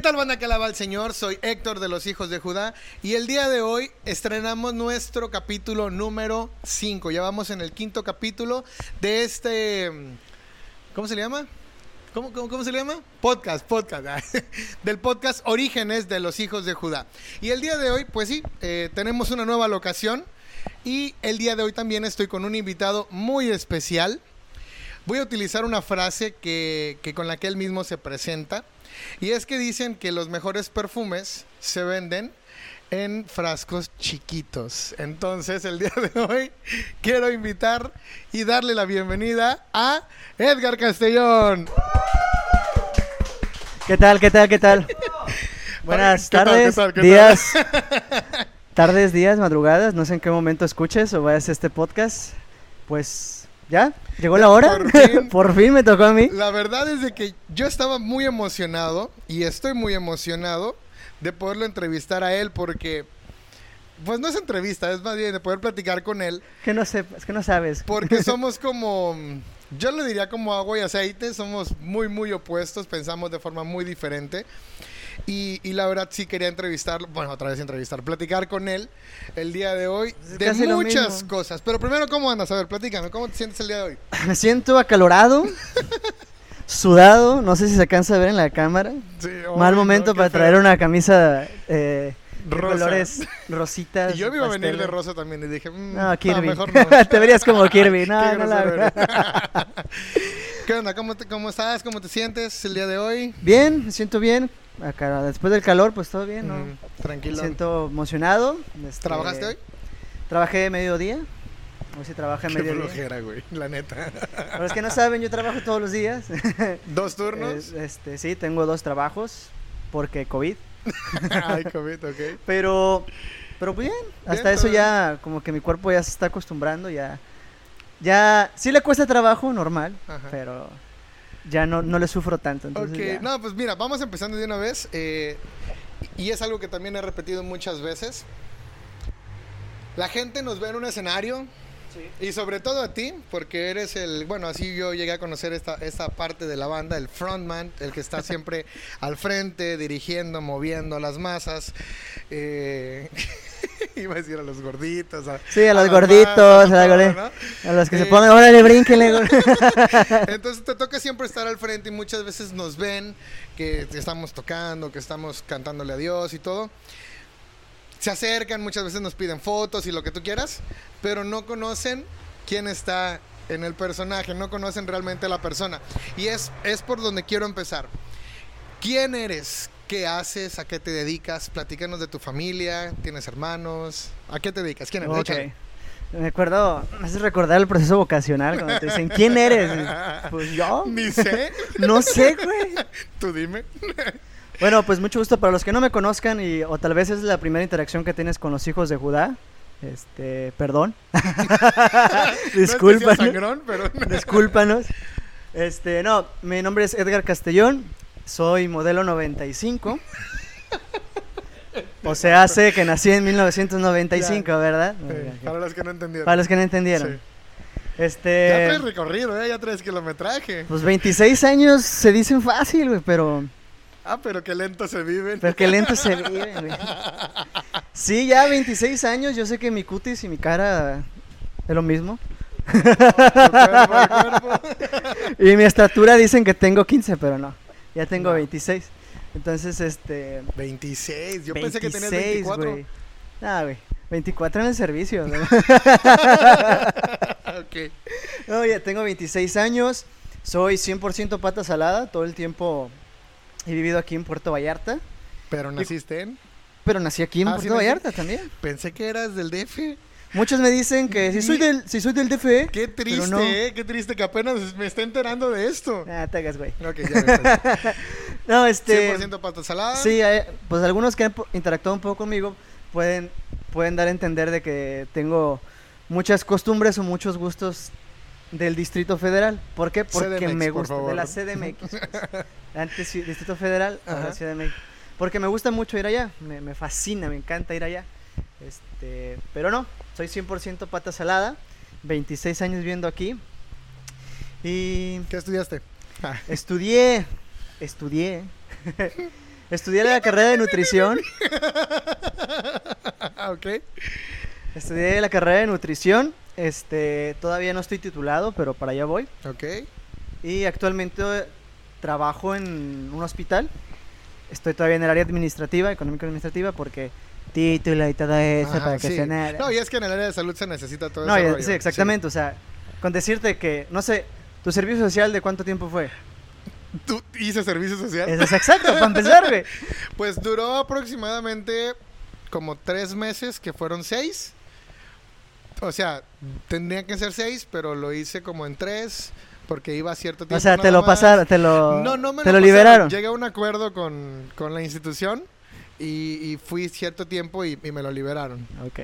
¿Qué tal banda que alaba al Señor? Soy Héctor de los Hijos de Judá y el día de hoy estrenamos nuestro capítulo número 5. Ya vamos en el quinto capítulo de este... ¿Cómo se le llama? ¿Cómo, cómo, cómo se le llama? Podcast, podcast. del podcast Orígenes de los Hijos de Judá. Y el día de hoy, pues sí, eh, tenemos una nueva locación y el día de hoy también estoy con un invitado muy especial. Voy a utilizar una frase que, que con la que él mismo se presenta. Y es que dicen que los mejores perfumes se venden en frascos chiquitos. Entonces, el día de hoy quiero invitar y darle la bienvenida a Edgar Castellón. ¿Qué tal? ¿Qué tal? ¿Qué tal? Buenas ¿Qué tal, tardes, qué tal, qué días, tardes, días, madrugadas, no sé en qué momento escuches o vayas a este podcast. Pues, ¿ya? ¿Llegó la hora? Por fin. Por fin me tocó a mí. La verdad es de que yo estaba muy emocionado y estoy muy emocionado de poderlo entrevistar a él porque, pues no es entrevista, es más bien de poder platicar con él Que no sé, es que no sabes. porque somos como, yo le diría como agua y aceite, somos muy, muy opuestos, pensamos de forma muy diferente. Y, y la verdad sí quería entrevistarlo, bueno, otra vez entrevistar, platicar con él el día de hoy de casi muchas cosas. Pero primero, ¿cómo andas? A ver, platícame, ¿cómo te sientes el día de hoy? Me siento acalorado, sudado, no sé si se alcanza a ver en la cámara. Sí, Mal momento no, para feo. traer una camisa eh, Rosa. colores rositas. Y yo me iba a venir de rosa también y dije, mm, No, Kirby. mejor no. Te verías como Kirby. No, no la. ¿Qué onda? ¿Cómo, te- ¿Cómo estás? ¿Cómo te sientes el día de hoy? Bien, me siento bien. Acá, después del calor, pues todo bien, ¿no? Mm, Me tranquilo. siento emocionado. este, ¿Trabajaste hoy? Trabajé mediodía. Hoy sí trabajé Qué mediodía. flojera, güey, la neta. Para los que no saben, yo trabajo todos los días. ¿Dos turnos? Es- este, sí, tengo dos trabajos porque COVID. Ay, COVID, ok. Pero, pero pues bien. Hasta Bien, eso todo ya, como que mi cuerpo ya se está acostumbrando. Ya, ya, sí le cuesta trabajo, normal. Ajá. Pero ya no, no le sufro tanto. Entonces Ok, ya. no, pues mira, vamos empezando de una vez. eh, y es algo que también he repetido muchas veces. La gente nos ve en un escenario y sobre todo a ti, porque eres el, bueno, así yo llegué a conocer esta, esta parte de la banda, el frontman, el que está siempre al frente, dirigiendo, moviendo a las masas. eh, iba a decir a los gorditos. A, Sí, a los gorditos, masas, a la todo, gordi- ¿no? A los que se ponen, órale, brínquenle. güey". Entonces te toca siempre estar al frente y muchas veces nos ven que estamos tocando, que estamos cantándole a Dios y todo. Se acercan, muchas veces nos piden fotos y lo que tú quieras, pero no conocen quién está en el personaje, no conocen realmente a la persona. Y es, es por donde quiero empezar. ¿Quién eres? ¿Qué haces? ¿A qué te dedicas? Platícanos de tu familia. ¿Tienes hermanos? ¿A qué te dedicas? ¿Quién eres? Ok. Échale. Me acuerdo, me hace recordar el proceso vocacional cuando te dicen, ¿quién eres? Pues yo. Ni sé. No sé, güey. Tú dime. Bueno, pues mucho gusto para los que no me conozcan y o tal vez es la primera interacción que tienes con los hijos de Judá. Este, perdón. Disculpa. Discúlpanos. sangrón, pero... Discúlpanos. Este, no, mi nombre es Edgar Castellón, soy modelo 95. O sea, hace que nací en 1995, ¿verdad? Sí, para los que no entendieron. Para los que no entendieron. Sí. Este, Ya traes recorrido, ¿eh? Ya traes kilometraje. pues 26 años se dicen fácil, güey, pero Ah, pero qué lento se viven. pero qué lento se vive, güey. Sí, ya 26 años, yo sé que mi cutis y mi cara es lo mismo. Cuerpo, cuerpo. Y mi estatura dicen que tengo 15, pero no. Ya tengo No. 26. Entonces, este 26. Yo pensé que tenías 26, 24. güey. Ah, güey. 24 en el servicio. ¿no? ok. No, ya tengo 26 años. Soy 100% pata salada. Todo el tiempo he vivido aquí en Puerto Vallarta. Pero naciste en. Pero nací aquí en Ah, ¿sí Puerto? Vallarta también. Pensé que eras del DF. Muchos me dicen que si soy del, si soy del DF. Qué triste, no. ¿eh? Qué triste que apenas me está enterando de esto. Ah, te hagas, güey. Ok, ya. No, este. 100% pata salada. Sí, eh, pues algunos que han interactuado un poco conmigo pueden, pueden dar a entender de que tengo muchas costumbres o muchos gustos del Distrito Federal. ¿Por qué? Porque CDMX, me gusta. De la CDMX. pues. Antes Distrito Federal, ahora Ajá. CDMX. Porque me gusta mucho ir allá. Me, me fascina, me encanta ir allá. Este, pero no, soy 100% pata salada. 26 años viviendo aquí. Y ¿Qué estudiaste? Estudié, estudié Estudié la carrera de nutrición. ok. Estudié la carrera de nutrición. Este, todavía no estoy titulado, pero para allá voy. Ok. Y actualmente trabajo en un hospital. Estoy todavía en el área administrativa, económica administrativa, porque título y todo eso Ajá, para que sí. se. No, y es que en el área de salud se necesita todo No, ese ya- rollo. sí, exactamente. O sea, con decirte que, no sé, ¿tu servicio social de cuánto tiempo fue? ¿Tú hice servicio social? Eso es exacto, para empezar, güey. Pues duró aproximadamente como tres meses, que fueron seis. O sea, tendrían que ser seis, pero lo hice como en tres, porque iba a cierto tiempo. O sea, te lo pasaron, te lo, No, no me te lo, liberaron. Llegué a un acuerdo con, con la institución y, y fui cierto tiempo y, y me lo liberaron. Ok.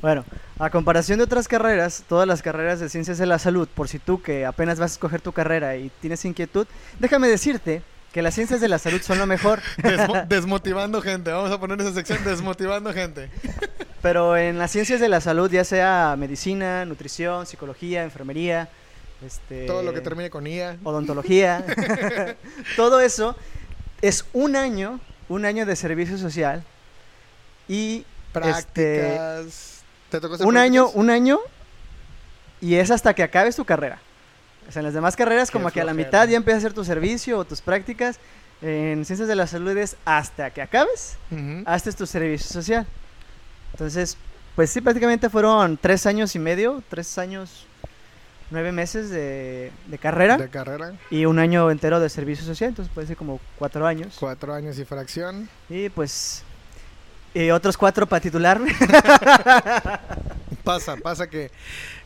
Bueno, a comparación de otras carreras, todas las carreras de ciencias de la salud, por si tú que apenas vas a escoger tu carrera y tienes inquietud, déjame decirte que las ciencias de la salud son lo mejor. Desmo- desmotivando gente. Vamos a poner esa sección desmotivando gente. Pero en las ciencias de la salud, ya sea medicina, nutrición, psicología, enfermería, este, Todo lo que termine con IA. odontología, todo eso es un año, un año de servicio social y este, Prácticas. ¿Te tocó un año, un año y es hasta que acabes tu carrera. O sea, en las demás carreras Qué como que a la mitad ya empiezas a hacer tu servicio o tus prácticas. En ciencias de la salud es hasta que acabes, Ujú. haces tu servicio social. Entonces, pues sí, prácticamente fueron tres años y medio, tres años, nueve meses de, de carrera De carrera. y un año entero de servicio social. Entonces puede ser como cuatro años. Cuatro años y fracción. Y pues, y otros cuatro para titularme. Pasa, pasa que,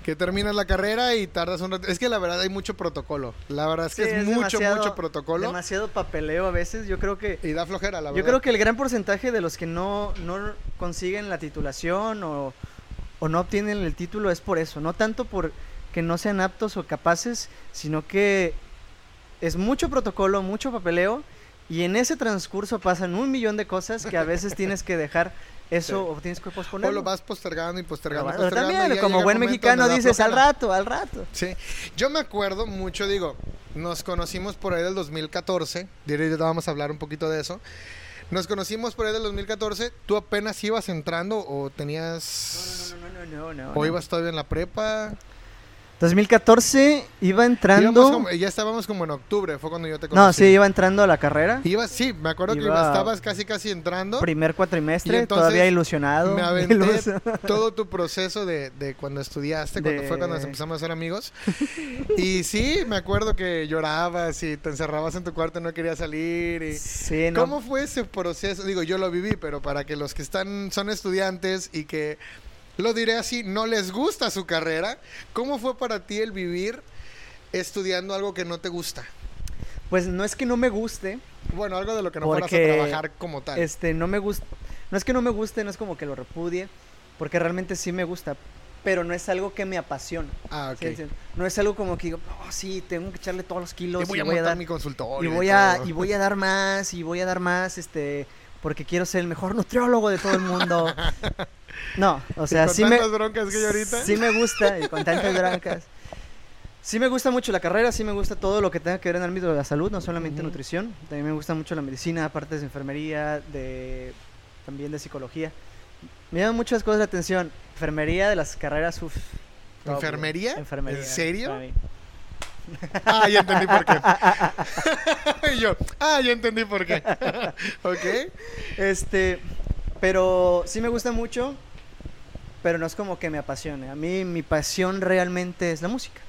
que terminas la carrera y tardas un rato. Es que la verdad hay mucho protocolo. La verdad es que Sí, es, es mucho, mucho protocolo. Demasiado papeleo a veces. Yo creo que Y da flojera, la verdad. Yo creo que el gran porcentaje de los que no, no consiguen la titulación o, o no obtienen el título es por eso, no tanto por que no sean aptos o capaces, sino que es mucho protocolo, mucho papeleo y en ese transcurso pasan un millón de cosas que a veces tienes que dejar eso o tienes que O posponerlo. lo vas postergando y postergando. Pero postergando, también, como buen mexicano dices, al flojera". rato, al rato. Sí, yo me acuerdo mucho, digo, nos conocimos por ahí del 2014, ahorita vamos a hablar un poquito de eso. Nos conocimos por ahí del 2014, ¿tú apenas ibas entrando o tenías... No, no, no, no, no, no, o no. ibas todavía en la prepa? 2014 iba entrando... Como- ya estábamos como en octubre, fue cuando yo te conocí. No, sí, iba entrando a la carrera. Ibas, sí, me acuerdo que Iba- estabas casi casi entrando. Primer cuatrimestre, entonces todavía ilusionado. Me aventé iluso- todo tu proceso de, de cuando estudiaste, cuando fue cuando nos empezamos a ser amigos. Y sí, me acuerdo que llorabas y te encerrabas en tu cuarto y no querías salir. Y... Sí, no. ¿Cómo fue ese proceso? Digo, yo lo viví, pero para que los que están son estudiantes y que, lo diré así, no les gusta su carrera, ¿cómo fue para ti el vivir estudiando algo que no te gusta? Pues no es que no me guste, Bueno, algo de lo que no fueras a trabajar como tal. este, no me gusta, no es que no me guste, no es como que lo repudie, porque realmente sí me gusta, pero no es algo que me apasiona. Ah, ok. No es algo como que digo, oh, sí, tengo que echarle todos los kilos Y voy y a voy a montar dar, mi consultorio. y y voy a, y voy a dar más, y voy a dar más, este, porque quiero ser el mejor nutriólogo de todo el mundo. No, o sea, con sí me, broncas que hay ahorita. Sí me gusta, y con tantas brancas. Sí me gusta mucho la carrera, sí me gusta todo lo que tenga que ver en el ámbito de la salud, no solamente Ujú. nutrición. También me gusta mucho la medicina, partes de enfermería, de también de psicología. Me llaman muchas cosas la atención. Enfermería de las carreras, uff. ¿Enfermería? Enfermería. ¿En serio? para mí. Ah, ya entendí por qué. y yo, ah, ya entendí por qué. ok. Este, pero sí me gusta mucho, pero no es como que me apasione. A mí mi pasión realmente es la música.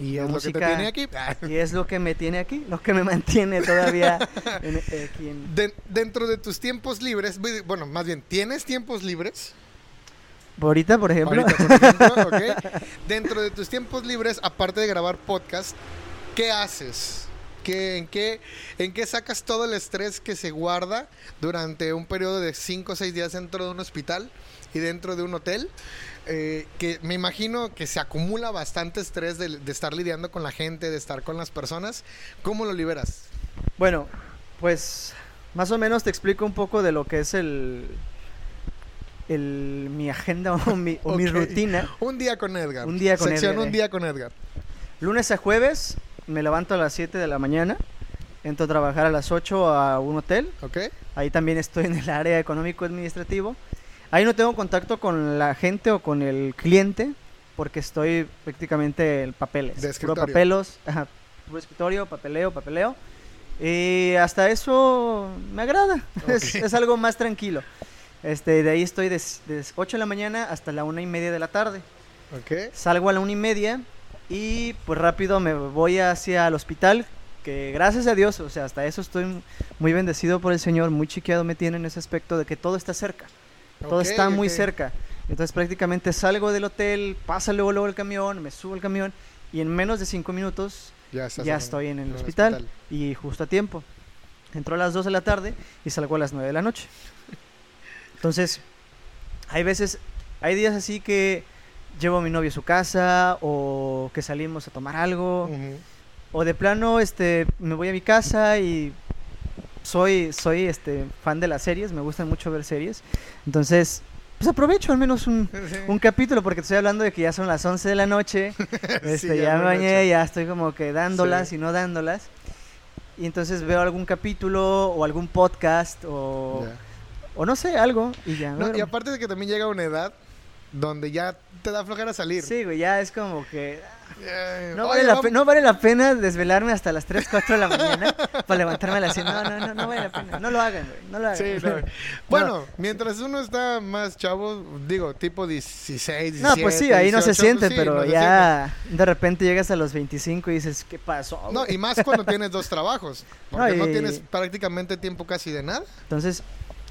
Y La es lo que te tiene aquí. Y es lo que me tiene aquí, lo que me mantiene todavía en- eh, aquí en... Den- dentro de tus tiempos libres, bueno, más bien, ¿tienes tiempos libres? Ahorita, por ejemplo, Ahorita, por ejemplo, ok. Dentro de tus tiempos libres, aparte de grabar podcast, ¿qué haces? ¿Qué, en, qué, ¿En qué sacas todo el estrés que se guarda durante un periodo de 5 o 6 días dentro de un hospital y dentro de un hotel? Eh, que me imagino que se acumula bastante estrés de, de estar lidiando con la gente, de estar con las personas. ¿Cómo lo liberas? bueno, pues más o menos te explico un poco de lo que es el, el mi agenda o mi, o mi Ok. rutina. Un día con Edgar. Un día con Sección Edgar, Un eh. día con Edgar. Lunes a jueves me levanto a las 7 de la mañana, entro a trabajar a las 8 a un hotel, ¿Ok? Ahí también estoy en el área económico-administrativo. Ahí no tengo contacto con la gente o con el cliente porque estoy prácticamente en papeles. De puro escritorio. papelos, ajá, puro escritorio, papeleo, papeleo. Y hasta eso me agrada. Es, Ok. es algo más tranquilo. Este, de ahí estoy de, de 8 de la mañana hasta la una y media de la tarde. Ok. Salgo a la una y media y pues rápido me voy hacia el hospital. Que gracias a Dios, o sea, hasta eso estoy muy bendecido por el Señor, muy chiqueado me tiene en ese aspecto de que todo está cerca. Todo está muy cerca. Entonces prácticamente salgo del hotel, pasa luego, luego el camión, me subo al camión y en menos de cinco minutos Ya, estás ya en- estoy en el en hospital, y justo a tiempo. Entro a las 2 de la tarde y salgo a las 9 de la noche. Entonces, hay veces, hay días así que llevo a mi novio a su casa o que salimos a tomar algo o de plano este me voy a mi casa y soy soy este fan de las series, me gustan mucho ver series. Entonces, pues aprovecho al menos un, Sí. un capítulo porque estoy hablando de que ya son las 11 de la noche. Este, Sí, ya ya me bañé, ya estoy como que dándolas Sí. y no dándolas. Y entonces veo algún capítulo o algún podcast o. o no sé, algo y ya. No, y aparte de que también llega una edad donde ya te da flojera salir. Sí, güey, ya es como que Eh, no oye, vale, la pe- no vale la pena desvelarme hasta las 3, 4 de la mañana para levantarme a las 100. No, no, no, no vale la pena. No lo hagan, güey. No lo hagan. Sí, no. Bueno, mientras uno está más chavo, digo, tipo 16, 17, No, pues sí, ahí no se 18, siente, sí, pero ya de repente llegas a los 25 y dices, ¿qué pasó? No, güey?" y más cuando tienes dos trabajos, porque No, no, tienes prácticamente tiempo casi de nada. Entonces,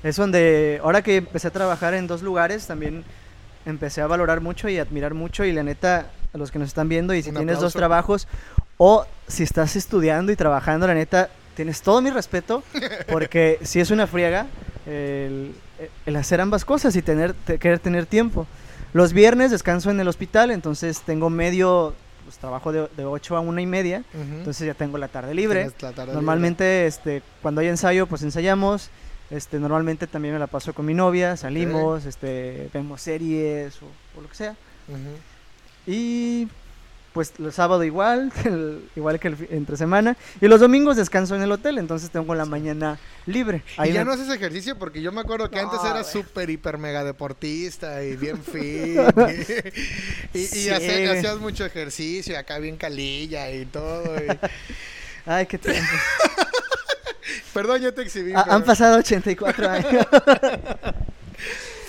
es donde, ahora que empecé a trabajar en dos lugares, también empecé a valorar mucho y admirar mucho. Y la neta, a los que nos están viendo, y si Un tienes dos trabajos, o si estás estudiando y trabajando, la neta, tienes todo mi respeto, porque si es una friega el, el hacer ambas cosas y tener, te- querer tener tiempo. Los viernes descanso en el hospital, entonces tengo medio pues, trabajo de, de 8 a una y media, entonces ya tengo la tarde libre. Tienes la tarde Normalmente, este, cuando hay ensayo, pues ensayamos. Este, normalmente también me la paso con mi novia, salimos, este, vemos series o, o lo que sea. Y pues el sábado igual, el- igual que el entre semana. Y los domingos descanso en el hotel, entonces tengo la mañana libre. Y ya me- no haces ejercicio porque yo me acuerdo que No, antes eras güey. súper, hiper, mega deportista y bien fit. y y, y Sí, hacías, mucho ejercicio, acá bien calilla y todo. y- Ay, qué tiempo. Perdón, ya te exhibí. Ah, pero- han pasado 84 años.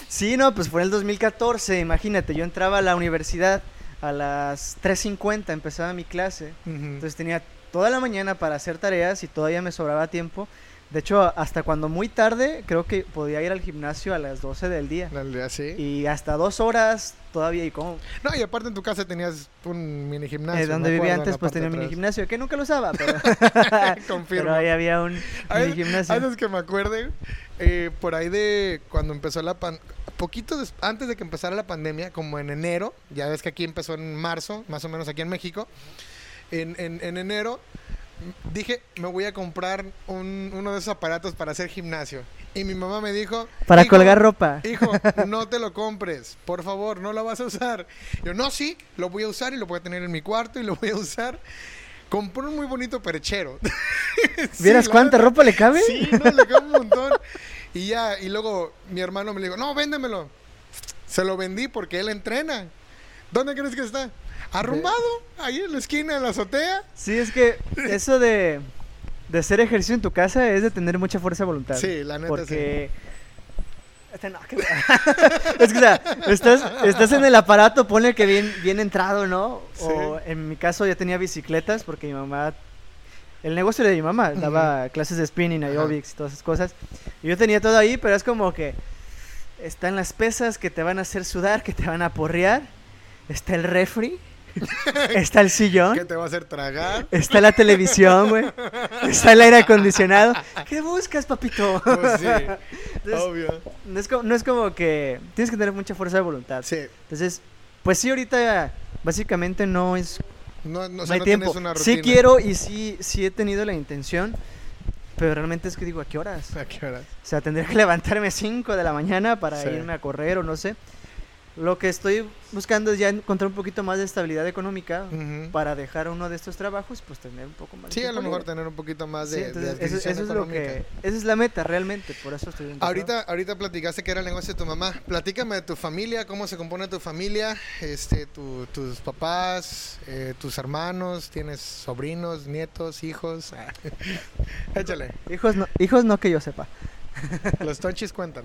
sí, no, pues fue en el 2014, imagínate, yo entraba a la universidad a las 3.50, empezaba mi clase. Entonces tenía toda la mañana para hacer tareas y todavía me sobraba tiempo. De hecho, hasta cuando muy tarde, creo que podía ir al gimnasio a las 12 del día. Dale, así. Y hasta dos horas todavía. Y como No, y aparte en tu casa tenías un mini gimnasio. eh, donde vivía antes, pues tenía un mini gimnasio, que nunca lo usaba, pero, Confirmo. pero ahí había un mini gimnasio. Antes que me acuerde, eh, por ahí de cuando empezó la pan... Poquito antes de que empezara la pandemia, como en enero, ya ves que aquí empezó en marzo, más o menos aquí en México, en, en- en enero dije, me voy a comprar un- uno de esos aparatos para hacer gimnasio. Y mi mamá me dijo... Para "Hijo, colgar ropa. Hijo, no te lo compres, por favor, no lo vas a usar. Yo, no, sí, lo voy a usar y lo voy a tener en mi cuarto y lo voy a usar. Compré un muy bonito perchero. ¿Vieras cuánta ropa le cabe? Sí, no, le cabe un montón. Y ya, y luego mi hermano me dijo, no, véndemelo. Se lo vendí porque él entrena. ¿Dónde crees que está? Arrumbado, ahí en la esquina, en la azotea. Sí, es que eso de, de hacer ejercicio en tu casa es de tener mucha fuerza de voluntad. Sí, la neta Porque. Este, no, que- es que, o sea, estás, estás en el aparato, pone que bien, bien entrado, ¿no? O en mi caso ya tenía bicicletas porque mi mamá. El negocio de mi mamá daba clases de spinning, aerobics y todas esas cosas. Y yo tenía todo ahí, pero es como que. Están las pesas que te van a hacer sudar, que te van a porrear. Está el refri. está el sillón. ¿Qué te va a hacer tragar? Está la televisión, güey. Está el aire acondicionado. ¿Qué buscas, papito? Pues sí, Entonces, obvio. no, es como, no es como que tienes que tener mucha fuerza de voluntad. Sí, Entonces, pues sí, ahorita básicamente no es. no, no, o No, hay tiempo. una Sí quiero y sí, sí he tenido la intención. Pero realmente es que digo, ¿a qué horas? ¿A qué horas? O sea, tendría que levantarme 5 de la mañana para Sí. irme a correr o no sé. Lo que estoy buscando es ya encontrar un poquito más de estabilidad económica para dejar uno de estos trabajos, pues tener un poco más de Sí, a lo mejor tener un poquito más Sí, de, de entonces, eso, es lo que, esa es la meta realmente, por eso estoy Ahorita, ahorita platicaste que era el negocio de tu mamá. Platícame de tu familia, cómo se compone tu familia, este, tu- tus papás, eh, tus hermanos, tienes sobrinos, nietos, hijos. Échale. Hijos no, hijos no que yo sepa. Los tonchis cuentan.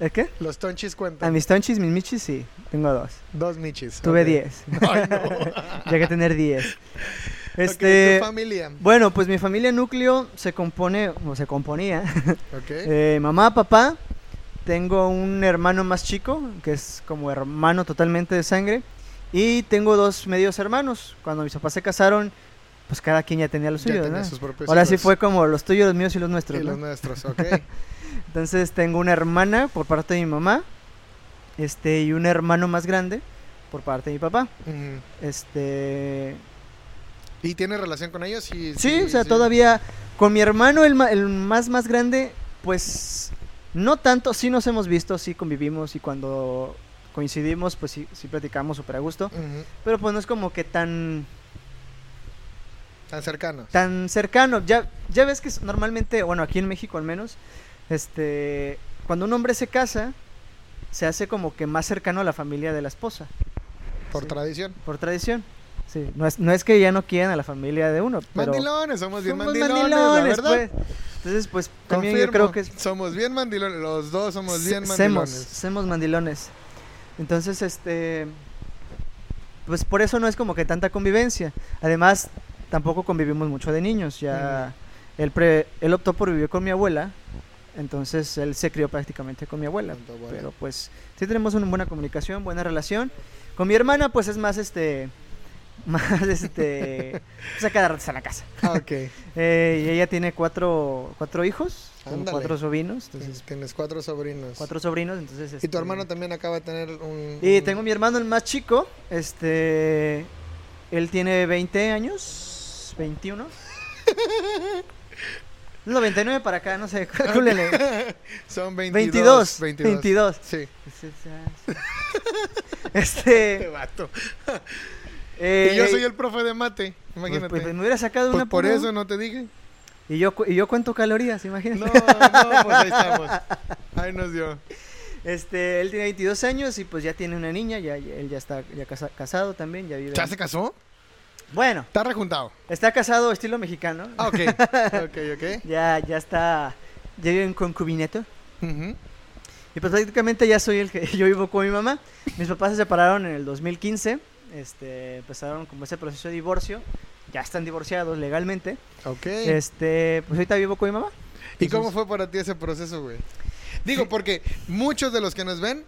¿El qué? Los tonchis A cuentan. mis tonchis, mis michis, sí, tengo dos. Dos michis. Tuve ok. 10. Ay, no. ya que tener 10. Ok, Este, tu familia. bueno, pues mi familia núcleo se compone, o se componía, Ok. eh, mamá, papá, tengo un hermano más chico, que es como hermano totalmente de sangre, y tengo dos medios hermanos. Cuando mis papás se casaron, pues cada quien ya tenía los suyos, ¿no? Ahora sí fue como los tuyos, los míos y los nuestros, Y ¿no? los nuestros, ok. Entonces tengo una hermana por parte de mi mamá, este, y un hermano más grande por parte de mi papá. Este, ¿Y tienes relación con ellos? Sí, Sí, o sea, todavía con mi hermano, el, más más grande, pues no tanto, sí nos hemos visto, sí convivimos y cuando coincidimos, pues sí, sí platicamos súper a gusto, pero pues no es como que tan Tan cercanos. tan cercano. Ya ya ves que normalmente, bueno, aquí en México al menos, este, cuando un hombre se casa, se hace como que más cercano a la familia de la esposa, Por sí. tradición. por tradición. Sí, no es, no es que ya no quieran a la familia de uno, pero Mandilones, somos bien somos mandilones, mandilones, la verdad. pues. Entonces, pues también yo creo que es- somos bien mandilones, los dos somos bien Se- semos, mandilones. semos mandilones. Entonces, este, pues por eso no es como que tanta convivencia. Además, tampoco convivimos mucho de niños. Ya él, pre- él optó por vivir con mi abuela, entonces él se crió prácticamente con mi abuela. Pero pues sí tenemos una buena comunicación, buena relación. Con mi hermana, pues es más este, más este, pues a cada rato está en la casa. Ah, ok. Eh, y ella tiene cuatro, cuatro hijos, cuatro sobrinos, entonces Tienes cuatro sobrinos. cuatro sobrinos, entonces Y este, tu hermano también acaba de tener un... Y tengo mi hermano el más chico, este él tiene 20 años, 21. No, 99 para acá, no sé, calcúlenle. Son 22. 22, 22. 22. Sí. Este, Este vato. eh, y yo soy el profe de mate, pues, imagínate. pues, me hubiera sacado Pues una por eso no te dije. Y yo, y yo cuento calorías, imagínate. No, no, pues ahí estamos. Ahí nos dio. Este, él tiene 22 años y pues ya tiene una niña, ya, ya- él ya está ya casa- casado también, ya vive. ¿Ya se casó? Bueno, Está rejuntado. está casado estilo mexicano. Ah, ok. ok, ok. Ya, ya está, ya vive en concubineto. Ujú. Y pues prácticamente ya soy el que yo vivo con mi mamá. Mis papás se separaron en el 2015. Este, empezaron como ese proceso de divorcio. Ya están divorciados legalmente. Ok. Este, pues ahorita vivo con mi mamá. ¿Y cómo fue para ti ese proceso, güey? Digo, porque muchos de los que nos ven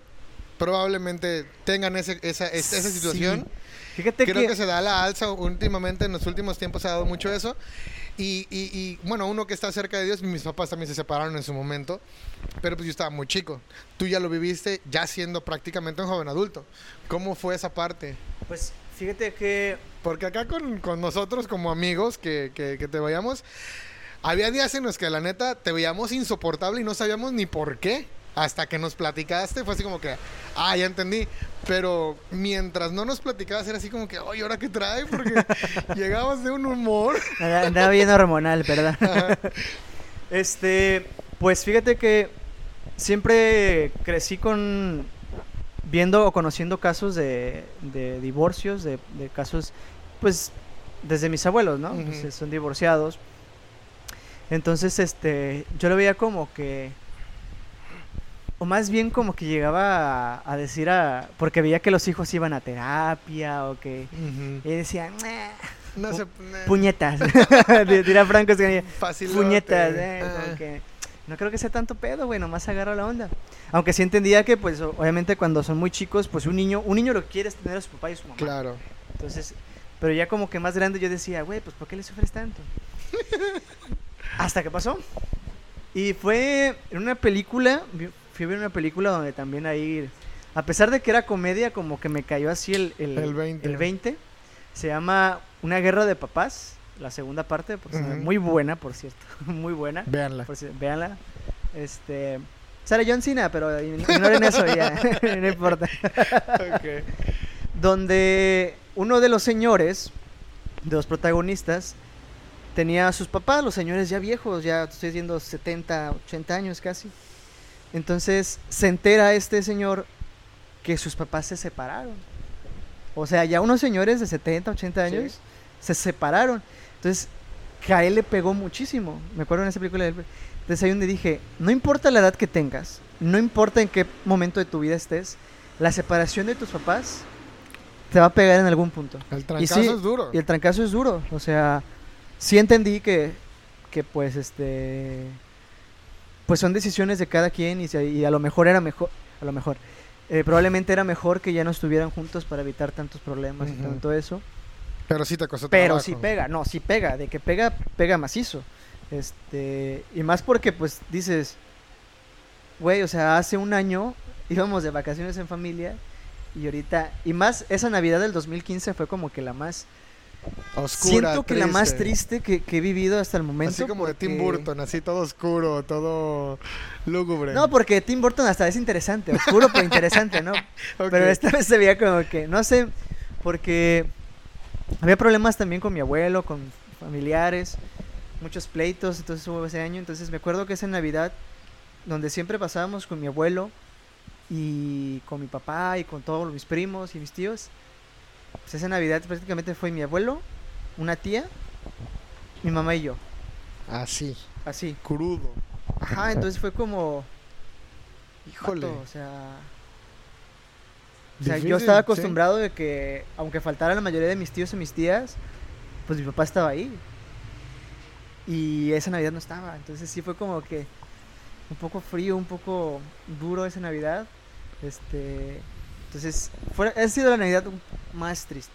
probablemente tengan ese, esa, esa, esa Sí. Fíjate Creo que, que se da la alza últimamente, en los últimos tiempos se ha dado mucho eso. Y, y- y, bueno, uno que está cerca de Dios, mis papás también se separaron en su momento, pero pues yo estaba muy chico. Tú ya lo viviste ya siendo prácticamente un joven adulto. ¿Cómo fue esa parte? pues fíjate que Porque acá con, con nosotros como amigos que, que, que te veíamos, había días en los que la neta te veíamos insoportable y no sabíamos ni por qué. Hasta que nos platicaste, fue así como que, ah, ya entendí. Pero mientras no nos platicabas, era así como que, oye, ¿ahora qué trae? Porque llegabas de un humor. andaba bien hormonal, ¿verdad? Ajá. Este, pues fíjate que siempre crecí con viendo o conociendo casos de, de divorcios, de, de casos, pues, desde mis abuelos, ¿no? Entonces, son divorciados. Entonces, este, yo lo veía como que, o más bien como que llegaba a, a decir a, porque veía que los hijos iban a terapia o que, y decían, "Nah, No se puñetas, dirá Franco Escamilla. Puñetas, eh, Ah. que no creo que sea tanto pedo, güey, nomás agarra la onda. Aunque sí entendía que, pues, obviamente cuando son muy chicos, pues un niño, un niño lo que quiere es tener a su papá y su mamá. Claro. Entonces, pero ya como que más grande yo decía, güey, pues ¿por qué le sufres tanto? Hasta que pasó. Y fue en una película, fui a ver una película donde también ahí, a pesar de que era comedia, como que me cayó así el, el, El 20. el 20. Se llama Una guerra de papás, la segunda parte, por muy buena, por cierto, muy buena. Véanla. Por si, véanla. Este, Sale John Cena, pero ignoren eso ya, no importa. Donde uno de los señores, de los protagonistas, tenía a sus papás, los señores ya viejos, ya estoy diciendo 70, 80 años casi. Entonces se entera este señor que sus papás se separaron. O sea, ya unos señores de 70, 80 años Sí. se separaron. Entonces, que a él le pegó muchísimo. Me acuerdo en esa película. de él. Entonces ahí donde dije, no importa la edad que tengas, no importa en qué momento de tu vida estés, la separación de tus papás te va a pegar en algún punto. El Y trancazo sí, es duro. Y el trancazo es duro. O sea, sí entendí que, que pues este. Pues son decisiones de cada quien y, y a lo mejor era mejor. A lo mejor. eh, probablemente era mejor que ya no estuvieran juntos para evitar tantos problemas y tanto eso. Pero sí te costó Pero trabajo. sí pega, no, sí pega. De que pega, pega macizo. Este. Y más porque pues dices. Güey, o sea, hace un año íbamos de vacaciones en familia. Y ahorita. Y más, esa Navidad del 2015 fue como que la más. Oscura, Siento que la más triste que, que he vivido hasta el momento. Así como de Tim Burton, así todo oscuro, todo lúgubre. No, porque Tim Burton hasta es interesante, oscuro pero interesante, ¿no? Pero esta vez se veía como que, no sé, porque había problemas también con mi abuelo, con familiares, muchos pleitos, entonces hubo ese año. Entonces me acuerdo que esa Navidad, donde siempre pasábamos con mi abuelo y con mi papá y con todos mis primos y mis tíos, pues esa Navidad prácticamente fue mi abuelo, una tía, mi mamá y yo, Así, así. crudo. Ajá, entonces fue como... Híjole. o sea... O sea, Difícil, yo estaba sí. acostumbrado de que, aunque faltara la mayoría de mis tíos y mis tías, pues mi papá estaba ahí. Y esa Navidad no estaba. Entonces sí fue como que un poco frío, un poco duro esa Navidad. Este, entonces, fue, ha sido la Navidad más triste.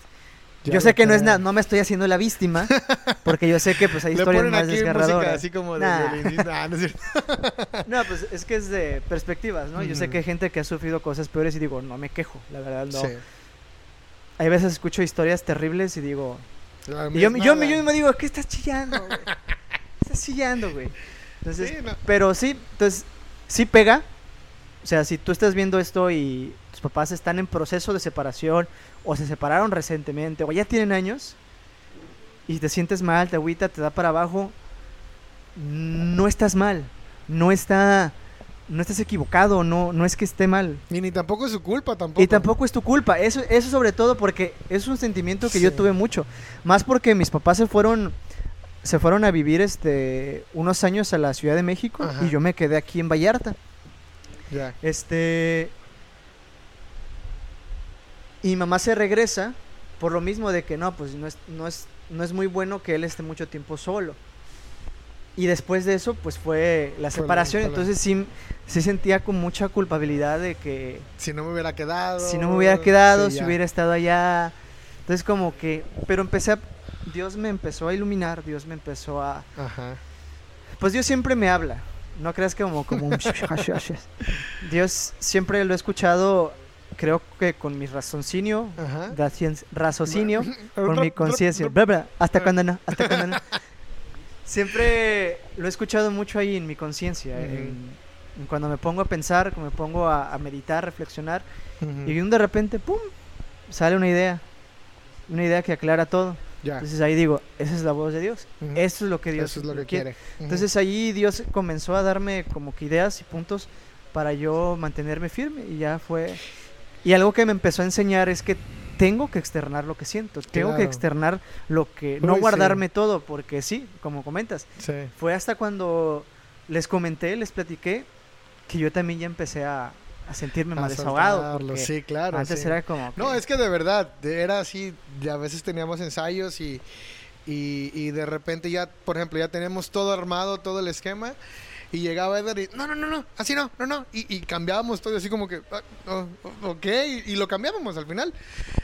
Ya yo sé que no es nada, no me estoy haciendo la víctima, porque yo sé que pues hay historias más desgarradoras. así como de Nah. Nah, no es. No, pues es que es de perspectivas, ¿no? Yo sé que hay gente que ha sufrido cosas peores y digo, no me quejo, la verdad, no. Sí. Hay veces escucho historias terribles y digo... Y yo, yo, me- yo mismo digo, ¿qué estás chillando, güey? Estás chillando, güey. Entonces, Sí, no. pero sí, entonces, sí pega. O sea, si tú estás viendo esto y papás están en proceso de separación o se separaron recientemente o ya tienen años y te sientes mal, te agüita, te da para abajo, no estás mal. No está no estás equivocado, no no es que esté mal. Y ni tampoco es su culpa, tampoco. Y tampoco es tu culpa. Eso, eso sobre todo porque es un sentimiento que yo tuve mucho. Más porque mis papás se fueron, se fueron a vivir este unos años a la Ciudad de México Ajá. y yo me quedé aquí en Vallarta. Ya. Este. Y mi mamá se regresa por lo mismo de que no, pues no es, no es, no es muy bueno que él esté mucho tiempo solo. Y después de eso, pues fue la separación. Entonces sí, sí sentía con mucha culpabilidad de que Si no me hubiera quedado. si no me hubiera quedado, sí, si hubiera estado allá. Entonces como que, pero empecé a, Dios me empezó a iluminar, Dios me empezó a, Ajá. pues Dios siempre me habla, no creas que como, como un... Dios siempre lo he escuchado, creo que con mi raciocinio, raciocinio, con mi conciencia, hasta cuando no, hasta cuando no. Siempre lo he escuchado mucho ahí en mi conciencia, en- en cuando me pongo a pensar, cuando me pongo a, a meditar, reflexionar, Ujú. y de repente, ¡pum! sale una idea, una idea que aclara todo. Entonces ahí digo, esa es la voz de Dios, Ujú. esto es lo que Dios Eso es lo que quiere. quiere. Entonces ahí Dios comenzó a darme como que ideas y puntos para yo mantenerme firme y ya fue... Y algo que me empezó a enseñar es que tengo que externar lo que siento, tengo que externar lo que... No Uy, sí. guardarme todo, porque sí, como comentas, Sí. fue hasta cuando les comenté, les platiqué, que yo también ya empecé a, a sentirme A más desahogado. Sí, claro. antes sí. era como... No, es que de verdad, era así, a veces teníamos ensayos y, y, y de repente ya, por ejemplo, ya tenemos todo armado, todo el esquema, y llegaba Edgar y, no, no, no, no, así no, no, no, y, y cambiábamos todo así como que, "Ah, oh, ok, y, y lo cambiábamos al final.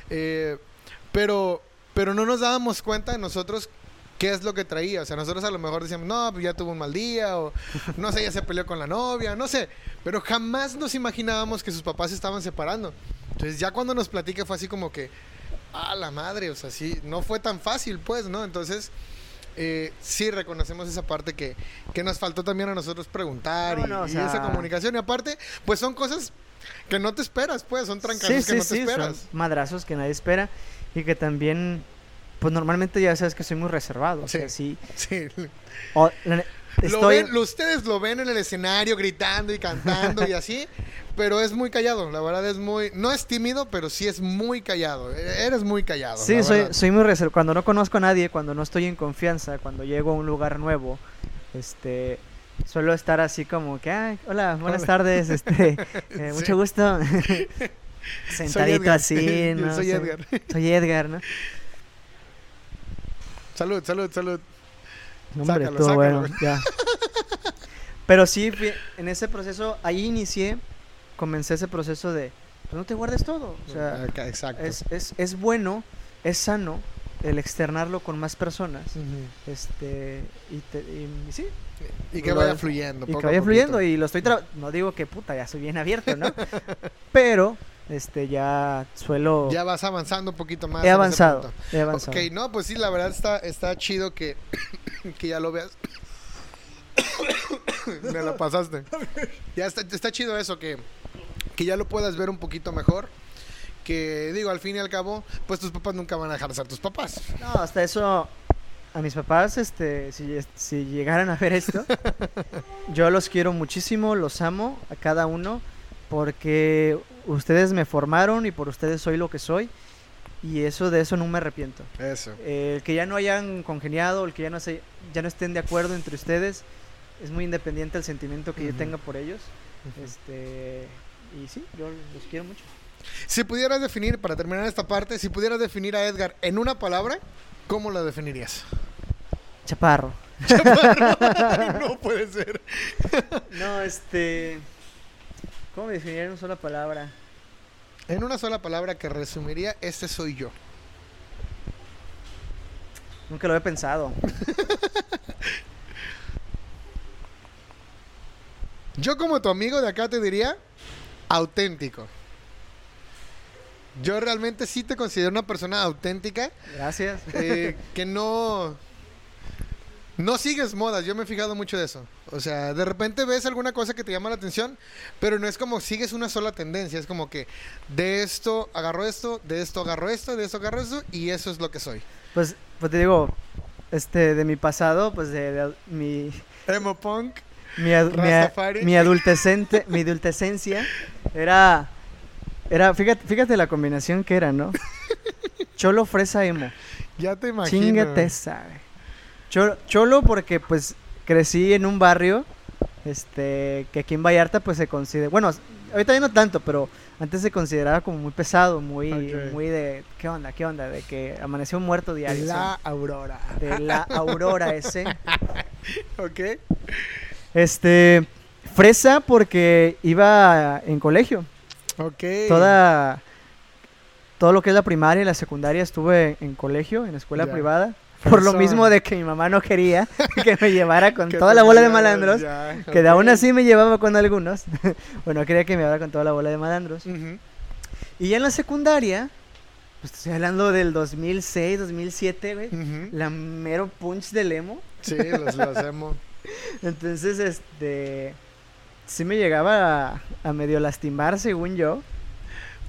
Eh, pero, pero no nos dábamos cuenta de nosotros qué es lo que traía. O sea, nosotros a lo mejor decíamos, no, pues ya tuvo un mal día, o no sé, ya se peleó con la novia, no sé. Pero jamás nos imaginábamos que sus papás se estaban separando. Entonces ya cuando nos platica fue así como que, ah, la madre, o sea, sí, no fue tan fácil, pues, ¿no? Entonces, eh, sí reconocemos esa parte que, que nos faltó también a nosotros preguntar No, y, no, o y sea- esa comunicación. Y aparte, pues son cosas que no te esperas, pues, son trancazos Sí, que sí, no te sí, son esperas. madrazos que nadie espera y que también, pues normalmente ya sabes que soy muy reservado. O sea, sí. Sí. o- la Lo ven- lo- ustedes lo ven en el escenario gritando y cantando y así, pero es muy callado, la verdad es muy, no es tímido, pero sí es muy callado, e- eres muy callado. Sí, soy, verdad. soy muy reservado. Cuando no conozco a nadie, cuando no estoy en confianza, cuando llego a un lugar nuevo, este, suelo estar así como que, ay, hola, buenas Hola. tardes, este, eh, mucho gusto. Sentadito así, ¿no? soy Edgar. Soy Edgar, ¿no? Salud, salud, salud. No, Hombre, Sácalo, todo sácalo. bueno, ya. Pero sí, en ese proceso, ahí inicié, comencé ese proceso de, pues no te guardes todo. O sea, exacto. es, es, es bueno, es sano el externarlo con más personas. Este, y, te- y- y sí, Y que vaya fluyendo. y poco que a vaya fluyendo y lo estoy no digo que puta ya soy bien abierto no pero este ya suelo Ya vas avanzando un poquito más. he avanzado he avanzado Ok, no, pues sí, la verdad está, está chido que, que ya lo veas. Me la pasaste. Ya está, está chido eso, que, que ya lo puedas ver un poquito mejor. Que digo, al fin y al cabo, pues tus papás nunca van a dejar de ser tus papás. no hasta eso a mis papás este si, si llegaran a ver esto yo los quiero muchísimo los amo a cada uno porque ustedes me formaron y por ustedes soy lo que soy y eso de eso no me arrepiento Eso. Eh, el que ya no hayan congeniado, el que ya no se, ya no estén de acuerdo entre ustedes, es muy independiente el sentimiento que yo tenga por ellos. Este y sí, yo los quiero mucho. Si pudieras definir, para terminar esta parte, si pudieras definir a Edgar en una palabra, ¿cómo la definirías? Chaparro. no puede ser. No, este ¿Cómo me definiría en una sola palabra? En una sola palabra que resumiría, este soy yo. Nunca lo he pensado. Yo como tu amigo de acá te diría auténtico. Yo realmente sí te considero una persona auténtica, Gracias. eh, que no no sigues modas. Yo me he fijado mucho de eso. O sea, de repente ves alguna cosa que te llama la atención, pero no es como sigues una sola tendencia. Es como que de esto agarro esto, de esto agarro esto, de esto agarro esto y eso es lo que soy. Pues pues te digo, este de mi pasado, pues de, de- mi Emo punk. mi, adu- mi a- mi adultecente, mi adultescencia era era fíjate, fíjate la combinación que era, ¿no? Cholo fresa emo. Ya te imagino. Chingate sabe. Cholo, cholo porque pues crecí en un barrio este que aquí en Vallarta pues se considera, bueno, ahorita ya no tanto, pero antes se consideraba como muy pesado, muy muy de ¿qué onda? ¿Qué onda? De que amaneció un muerto diario. La aurora. de la aurora ese. Ok. Este fresa porque iba en colegio. Ok. Toda todo lo que es la primaria y la secundaria estuve en colegio, en escuela privada. Por lo mismo de que mi mamá no quería que me llevara con toda la bola de malandros. ya, Que aún así me llevaba con algunos. bueno, quería que me llevara con toda la bola de malandros. Y ya en la secundaria, pues estoy hablando del 2006, 2007, güey. La mero punch del emo. Sí, los, los hacemos. Entonces, este. Sí me llegaba a, a medio lastimar, según yo.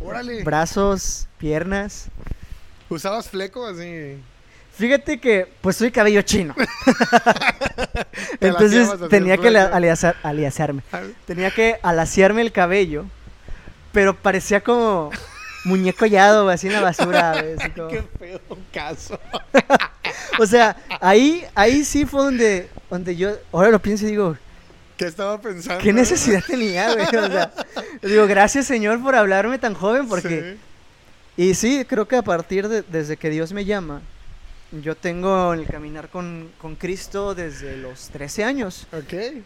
Órale. Brazos, piernas. ¿Usabas fleco así? Fíjate que, pues soy cabello chino. Entonces tenía que aliasar- aliasarme. Tenía que alaciarme el cabello. Pero parecía como muñeco hallado, así en la basura. así como- Qué feo caso. O sea, ahí, ahí sí fue donde, donde yo, ahora lo pienso y digo, ¿Qué estaba pensando? ¿qué necesidad tenía, güey? O sea, digo, gracias Señor por hablarme tan joven, porque... Y sí, creo que a partir de, desde que Dios me llama, yo tengo el caminar con, con Cristo desde los 13 años. Ok.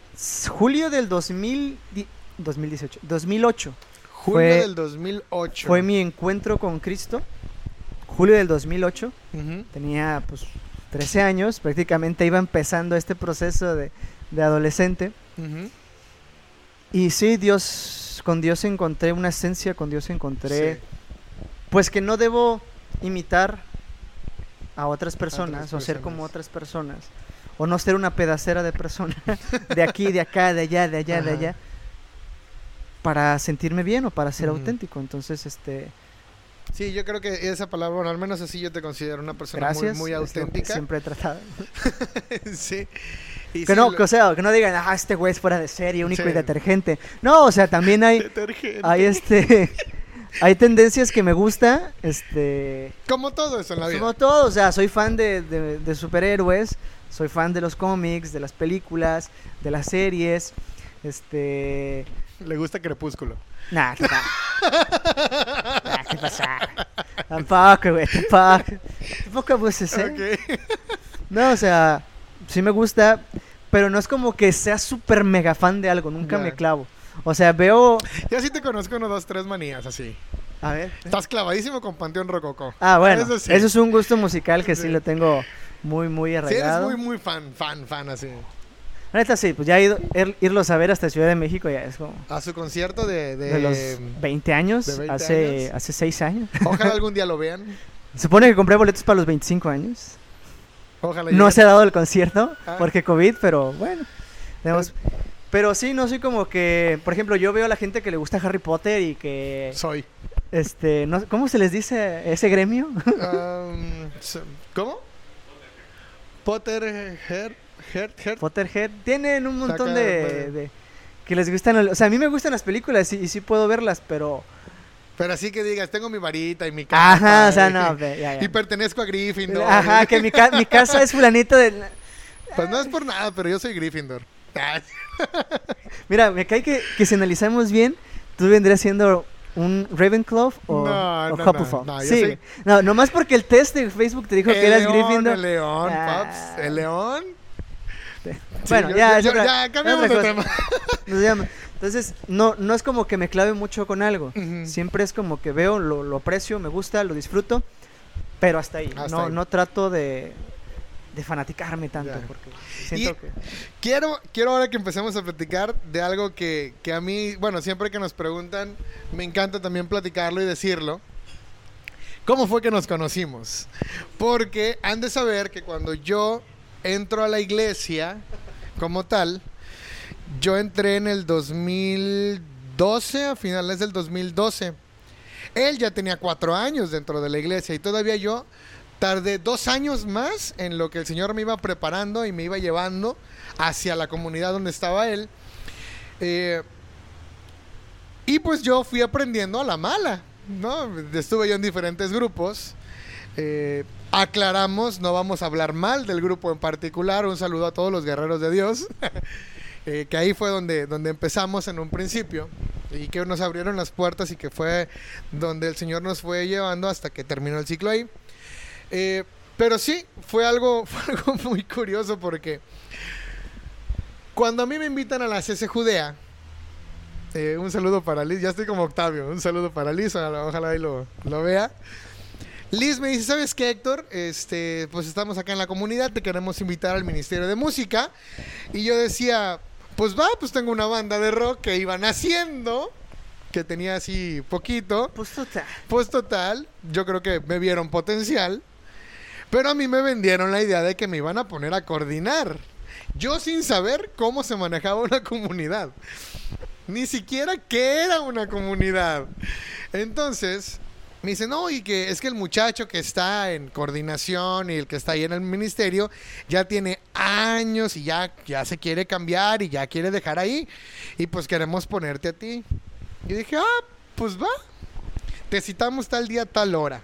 Julio del 2000, di- 2018, 2008 Julio Fue- del 2008. fue mi encuentro con Cristo. Julio del 2008, Ujú. tenía pues 13 años, prácticamente iba empezando este proceso de, de adolescente. Y sí, Dios, con Dios encontré una esencia, con Dios encontré, Sí. pues que no debo imitar a otras personas o ser como personas. otras personas o no ser una pedacera de persona de aquí, de acá, de allá, de allá, de allá para sentirme bien o para ser auténtico. Entonces, este, Sí, yo creo que esa palabra, bueno, al menos así yo te considero una persona gracias. muy, muy lo que auténtica. siempre he tratado. sí. Y Que sí, no, lo- que, o sea, que no digan, ah, este güey es fuera de serie, único y detergente. No, o sea, también hay, Detergente. hay este, hay tendencias que me gusta, este, Como todo eso en la vida. como todo, o sea, soy fan de, de- de superhéroes, soy fan de los cómics, de las películas, de las series, este, Le gusta Crepúsculo. nah, ¿qué pasa? Nah, ¿qué pasa? Tampoco, güey, tampoco, tampoco abuses, ¿eh? No, o sea, sí me gusta, pero no es como que sea súper mega fan de algo, nunca me clavo. O sea, veo... Yo sí te conozco uno, dos, tres manías así. A ver. Estás clavadísimo con Panteón Rococó. Ah, bueno, Eso es un gusto musical que sí, Sí. lo tengo muy, muy Sí, eres arraigado. muy, muy fan, fan, fan así. Neta sí, pues ya he ido, ir- irlos a ver hasta Ciudad de México ya es como... A su concierto de... de- De los 20 años, de 20 hace, años. hace 6 años. Ojalá algún día lo vean. Supone que compré boletos para los 25 años. Ojalá No se ha dado el concierto Ah. porque COVID, pero bueno. tenemos- Pero sí, no soy como que, por ejemplo, yo veo a la gente que le gusta Harry Potter y que, Soy. este, no, ¿cómo se les dice ese gremio? Um, ¿Cómo? Potter Head. Head. Potterhead. Tienen un montón de, que les gustan, o sea, a mí me gustan las películas y, y sí puedo verlas, pero, Pero así que digas, tengo mi varita y mi capa. ajá, o sea, y- no, ve, ya, ya. Y pertenezco a Gryffindor. Ajá, que mi, ca- mi casa es fulanito de... Pues no es por nada, pero yo soy Gryffindor. Mira, me cae que, que si analizamos bien, tú vendrías siendo un Ravenclaw o, No, o no, Hufflepuff. no, no, sí, soy- no, nomás porque el test de Facebook te dijo el que eras león, Gryffindor. El león, Ah. paps. El león. Sí, bueno, yo- ya, yo- ya, cambiamos de tema. Entonces, no, no es como que me clave mucho con algo. Siempre es como que veo, lo, lo aprecio, me gusta, lo disfruto, pero hasta ahí. Hasta no, ahí. no trato de, de fanaticarme tanto, Ya. porque siento Y- que... Quiero, quiero ahora que empecemos a platicar de algo que, que a mí, bueno, siempre que nos preguntan, me encanta también platicarlo y decirlo. ¿Cómo fue que nos conocimos? Porque han de saber que cuando yo entro a la iglesia como tal, yo entré en el 2012, a finales del 2012. Él ya tenía cuatro años dentro de la iglesia y todavía yo tardé dos años más en lo que el Señor me iba preparando y me iba llevando hacia la comunidad donde estaba él. Eh, y pues yo fui aprendiendo a la mala, ¿no? Estuve yo en diferentes grupos. Eh, aclaramos, no vamos a hablar mal del grupo en particular. Un saludo a todos los guerreros de Dios. Eh, que ahí fue donde, donde empezamos en un principio. Y que nos abrieron las puertas y que fue donde el Señor nos fue llevando hasta que terminó el ciclo ahí. Eh, pero sí, fue algo, fue algo muy curioso porque cuando a mí me invitan a la CC Judea, eh, un saludo para Liz, ya estoy como Octavio, un saludo para Liz, ojalá, ahí lo, lo vea. Liz me dice, ¿sabes qué, Héctor? Este, pues estamos acá en la comunidad, te queremos invitar al Ministerio de Música. Y yo decía, pues va, pues tengo una banda de rock que iban haciendo, que tenía así poquito. Pues total. Pues total, yo creo que me vieron potencial, pero a mí me vendieron la idea de que me iban a poner a coordinar. Yo sin saber cómo se manejaba una comunidad. Ni siquiera qué era una comunidad. Entonces, me dicen, no, y que es que el muchacho que está en coordinación y el que está ahí en el ministerio ya tiene años y ya, ya se quiere cambiar y ya quiere dejar ahí. Y pues queremos ponerte a ti. Y dije, ah, pues va. Te citamos tal día, tal hora.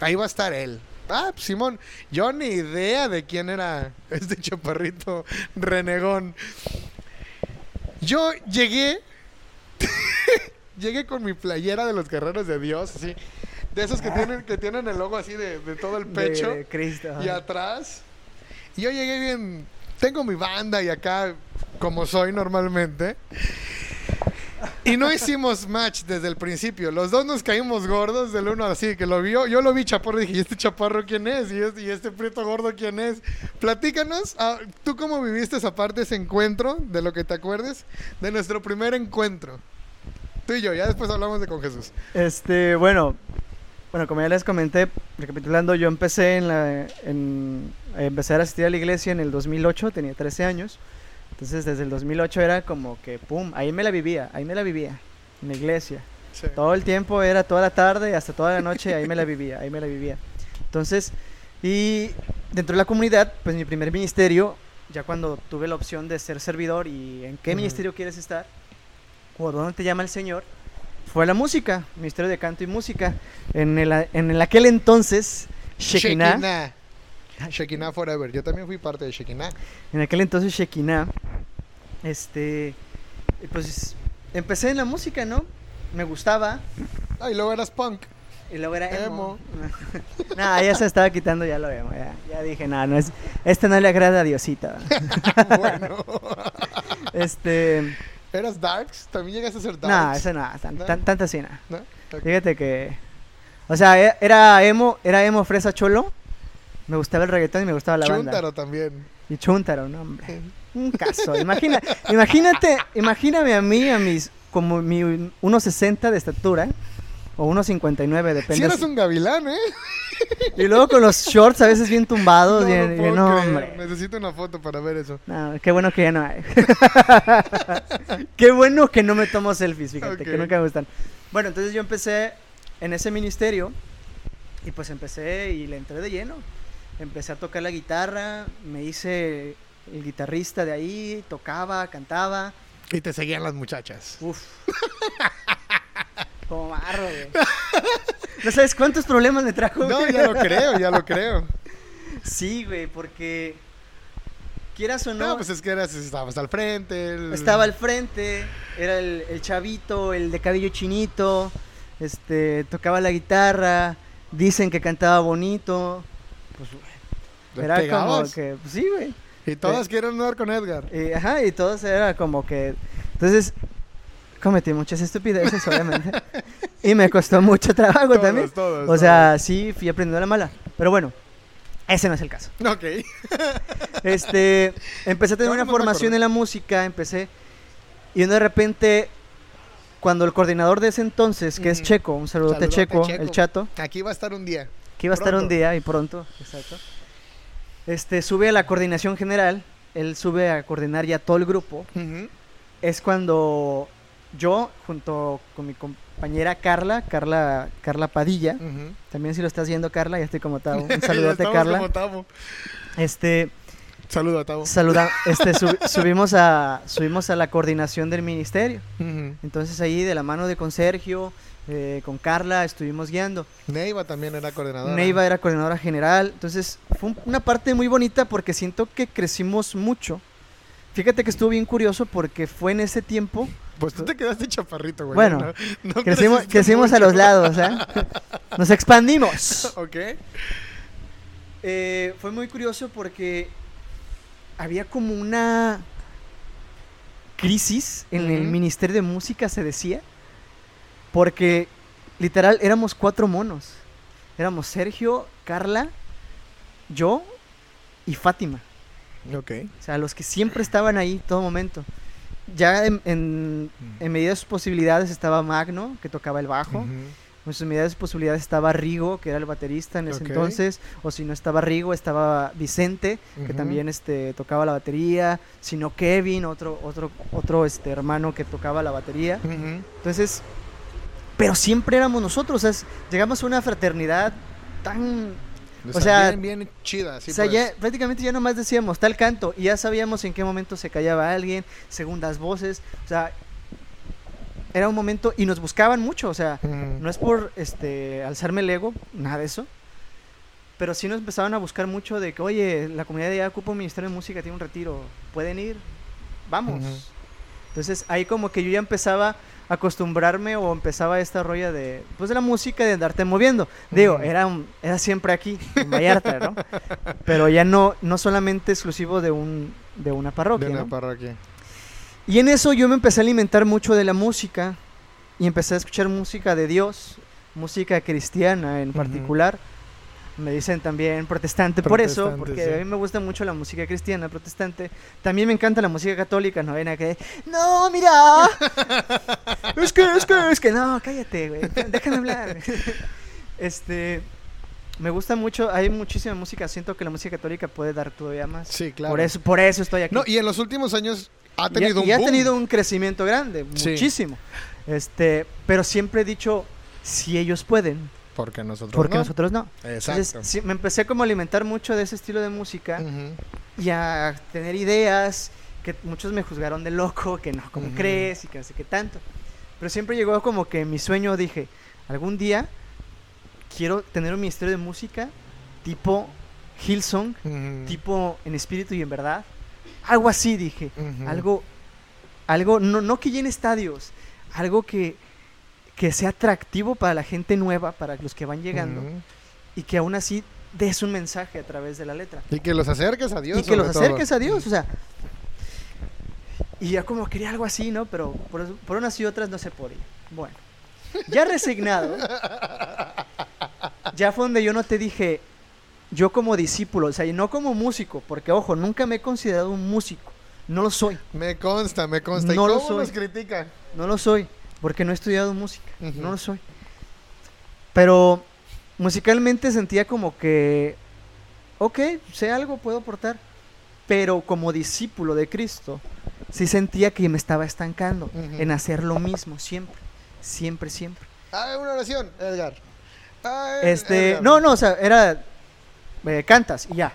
Ahí va a estar él. Ah, pues, Simón, yo ni idea de quién era este chaparrito renegón. Yo llegué, llegué con mi playera de los guerreros de Dios, así, de esos que tienen, que tienen el logo así de, de todo el pecho De Cristo. y atrás. Y yo llegué bien, tengo mi banda y acá, como soy normalmente. Y no hicimos match desde el principio. Los dos nos caímos gordos del uno así, que lo vio. Yo lo vi chaparro y dije, ¿y este chaparro quién es? ¿Y este, y este prieto gordo quién es? Platícanos, ah, ¿tú cómo viviste esa parte, ese encuentro, de lo que te acuerdes, de nuestro primer encuentro? Tú y yo, ya después hablamos de con Jesús. Este, bueno, Bueno, como ya les comenté, recapitulando, yo empecé en la, en, empecé a asistir a la iglesia en el 2008, tenía 13 años. Entonces, desde el 2008 era como que, pum, ahí me la vivía, ahí me la vivía, en la iglesia. Sí. Todo el tiempo era toda la tarde hasta toda la noche, ahí me la vivía, ahí me la vivía. Entonces, y dentro de la comunidad, pues mi primer ministerio, ya cuando tuve la opción de ser servidor y en qué ministerio quieres estar, o dónde te llama el Señor, fue la música, ministerio de canto y música. En el, en el aquel entonces, Shekinah, Shekinah. Shekinah Forever. Yo también fui parte de Shekinah. en aquel entonces Shekinah, este, pues empecé en la música, ¿no? Me gustaba, Ah, y luego eras punk. Y luego era Emo. emo. nah, ya se estaba quitando ya lo emo. Ya, ya dije, nada, no es, este no le agrada a Diosita. bueno. este, ¿Eras darks? ¿También llegaste a ser darks? nah, eso no, tan, ¿No? tan- tanta sí, nah. ¿No? Ok. Fíjate que, o sea, e- era emo, era emo fresa cholo. Me gustaba el reggaetón y me gustaba la banda. Chúntaro también. Y chuntaro, no, hombre. Un caso. Imagina, imagínate, imagíname a mí, a mis, como mi 1.60 de estatura. O 1.59, depende. Si eras si- un gavilán, ¿eh? Y luego con los shorts a veces bien tumbados. No, bien- puedo no, creer. hombre. Necesito una foto para ver eso. No, qué bueno que ya no hay. qué bueno que no me tomo selfies, fíjate, que nunca me gustan. Bueno, entonces yo empecé en ese ministerio y pues empecé y le entré de lleno. Empecé a tocar la guitarra, me hice el guitarrista de ahí, tocaba, cantaba. Y te seguían las muchachas. Uf. Como marro, güey. No sabes cuántos problemas me trajo. No, güey? ya lo creo, ya lo creo. Sí, güey, porque quieras o no, No, pues es que eras, estabas al frente. el- Estaba al frente, era el, el chavito, el de cabello chinito, este, tocaba la guitarra, dicen que cantaba bonito, pues ¿Le era como que, pues sí, güey, Y todas quieren andar con Edgar. y, ajá, y todo era como que, entonces, cometí muchas estupideces, obviamente, y me costó mucho trabajo Todos, también, todos, o sea, sí, fui aprendiendo a la mala, pero bueno, ese no es el caso. Ok. Este, empecé a tener No, una no formación en la música, empecé y de repente cuando el coordinador de ese entonces, que es. Checo, un Saludote, Checo, Checo. el chato, Aquí va a estar un día. Que iba a estar un Pronto. día y pronto, exacto. Este, sube a la coordinación general, él sube a coordinar ya todo el grupo. Ujú. Es cuando yo junto con mi compañera Carla, Carla Carla Padilla, Ujú. también si lo estás viendo Carla, ya estoy como Tavo. Un saludote Carla. como Tavo. Este, Saludo a Tavo. Saluda, este, sub- subimos, a, subimos a la coordinación del ministerio. Ujú. Entonces ahí de la mano de con Sergio, eh, con Carla, estuvimos guiando. Neiva también era coordinadora. Neiva era coordinadora general. Entonces fue un- una parte muy bonita porque siento que crecimos mucho. Fíjate que estuvo bien curioso porque fue en ese tiempo. Pues tú te quedaste chaparrito, güey. Bueno, No- no Crecimos, crecimos a los lados, ¿eh? Nos expandimos. Ok. Eh, fue muy curioso porque había como una crisis en el. Ministerio de Música, se decía, porque literal éramos cuatro monos. Éramos Sergio, Carla, yo y Fátima. Ok. O sea, los que siempre estaban ahí todo momento. Ya en, en, en medida de sus posibilidades estaba Magno, que tocaba el bajo. Ujú. En sus medidas de posibilidades estaba Rigo, que era el baterista en ese Ok. entonces, o si no estaba Rigo, estaba Vicente, que Ujú. también este, tocaba la batería, si no Kevin, otro, otro, otro este, hermano que tocaba la batería. Entonces, pero siempre éramos nosotros, o sea, llegamos a una fraternidad tan... O O sea, sea, bien, bien chida. Sí, o sea, pues. ya prácticamente ya nomás decíamos tal canto y ya sabíamos en qué momento se callaba alguien, segundas voces, o sea, era un momento y nos buscaban mucho, o sea, no es por este alzarme el ego, nada de eso. Pero sí nos empezaban a buscar mucho de que, oye, la comunidad de Ocupa un Ministerio de Música, tiene un retiro, ¿pueden ir? Vamos. Entonces ahí como que yo ya empezaba acostumbrarme o empezaba esta rolla de, pues de la música, de andarte moviendo. Digo, era, era siempre aquí, en Vallarta, ¿no? Pero ya no, no solamente exclusivo de, un, de una parroquia, De una ¿no? parroquia. Y en eso yo me empecé a alimentar mucho de la música y empecé a escuchar música de Dios, música cristiana en particular. Me dicen también protestante por eso, porque sí. a mí me gusta mucho la música cristiana, protestante. También me encanta la música católica, no ven que, no, mira, es que, es que, es que, no, cállate, güey, déjame hablar. Este, me gusta mucho, hay muchísima música, siento que la música católica puede dar todavía más. Sí, claro. Por eso, por eso estoy aquí. No, y en los últimos años ha Y tenido y un ha boom. tenido un crecimiento grande, Sí. muchísimo. Este, pero siempre he dicho, si ellos pueden, Porque nosotros porque no. nosotros no. Exacto. Entonces, sí, me empecé como a alimentar mucho de ese estilo de música y a tener ideas que muchos me juzgaron de loco, que no, ¿cómo Ujú. crees? Y que no sé qué tanto. Pero siempre llegó como que mi sueño, dije, algún día quiero tener un ministerio de música tipo Hillsong, tipo en espíritu y en verdad. Algo así, dije. Algo, algo, no, no que llene estadios, algo que, que sea atractivo para la gente nueva, para los que van llegando, y que aún así des un mensaje a través de la letra. Y que los acerques a Dios. y que los todo. acerques a Dios, o sea. Y ya como quería algo así, ¿no? Pero por, por unas y otras no se podía. Bueno, ya resignado, ya fue donde yo no te dije, yo como discípulo, o sea, y no como músico, porque ojo, nunca me he considerado un músico, no lo soy, Me consta, me consta. ¿Y No lo cómo soy. nos critican? no lo soy, porque no he estudiado música, Ujú. no lo soy. Pero musicalmente sentía como que, ok, sé algo, puedo aportar, pero como discípulo de Cristo, sí sentía que me estaba estancando Ujú. en hacer lo mismo siempre, siempre, siempre. Ah, una oración, Edgar. Ah, Este, Edgar. no, no, o sea, era eh, cantas y ya.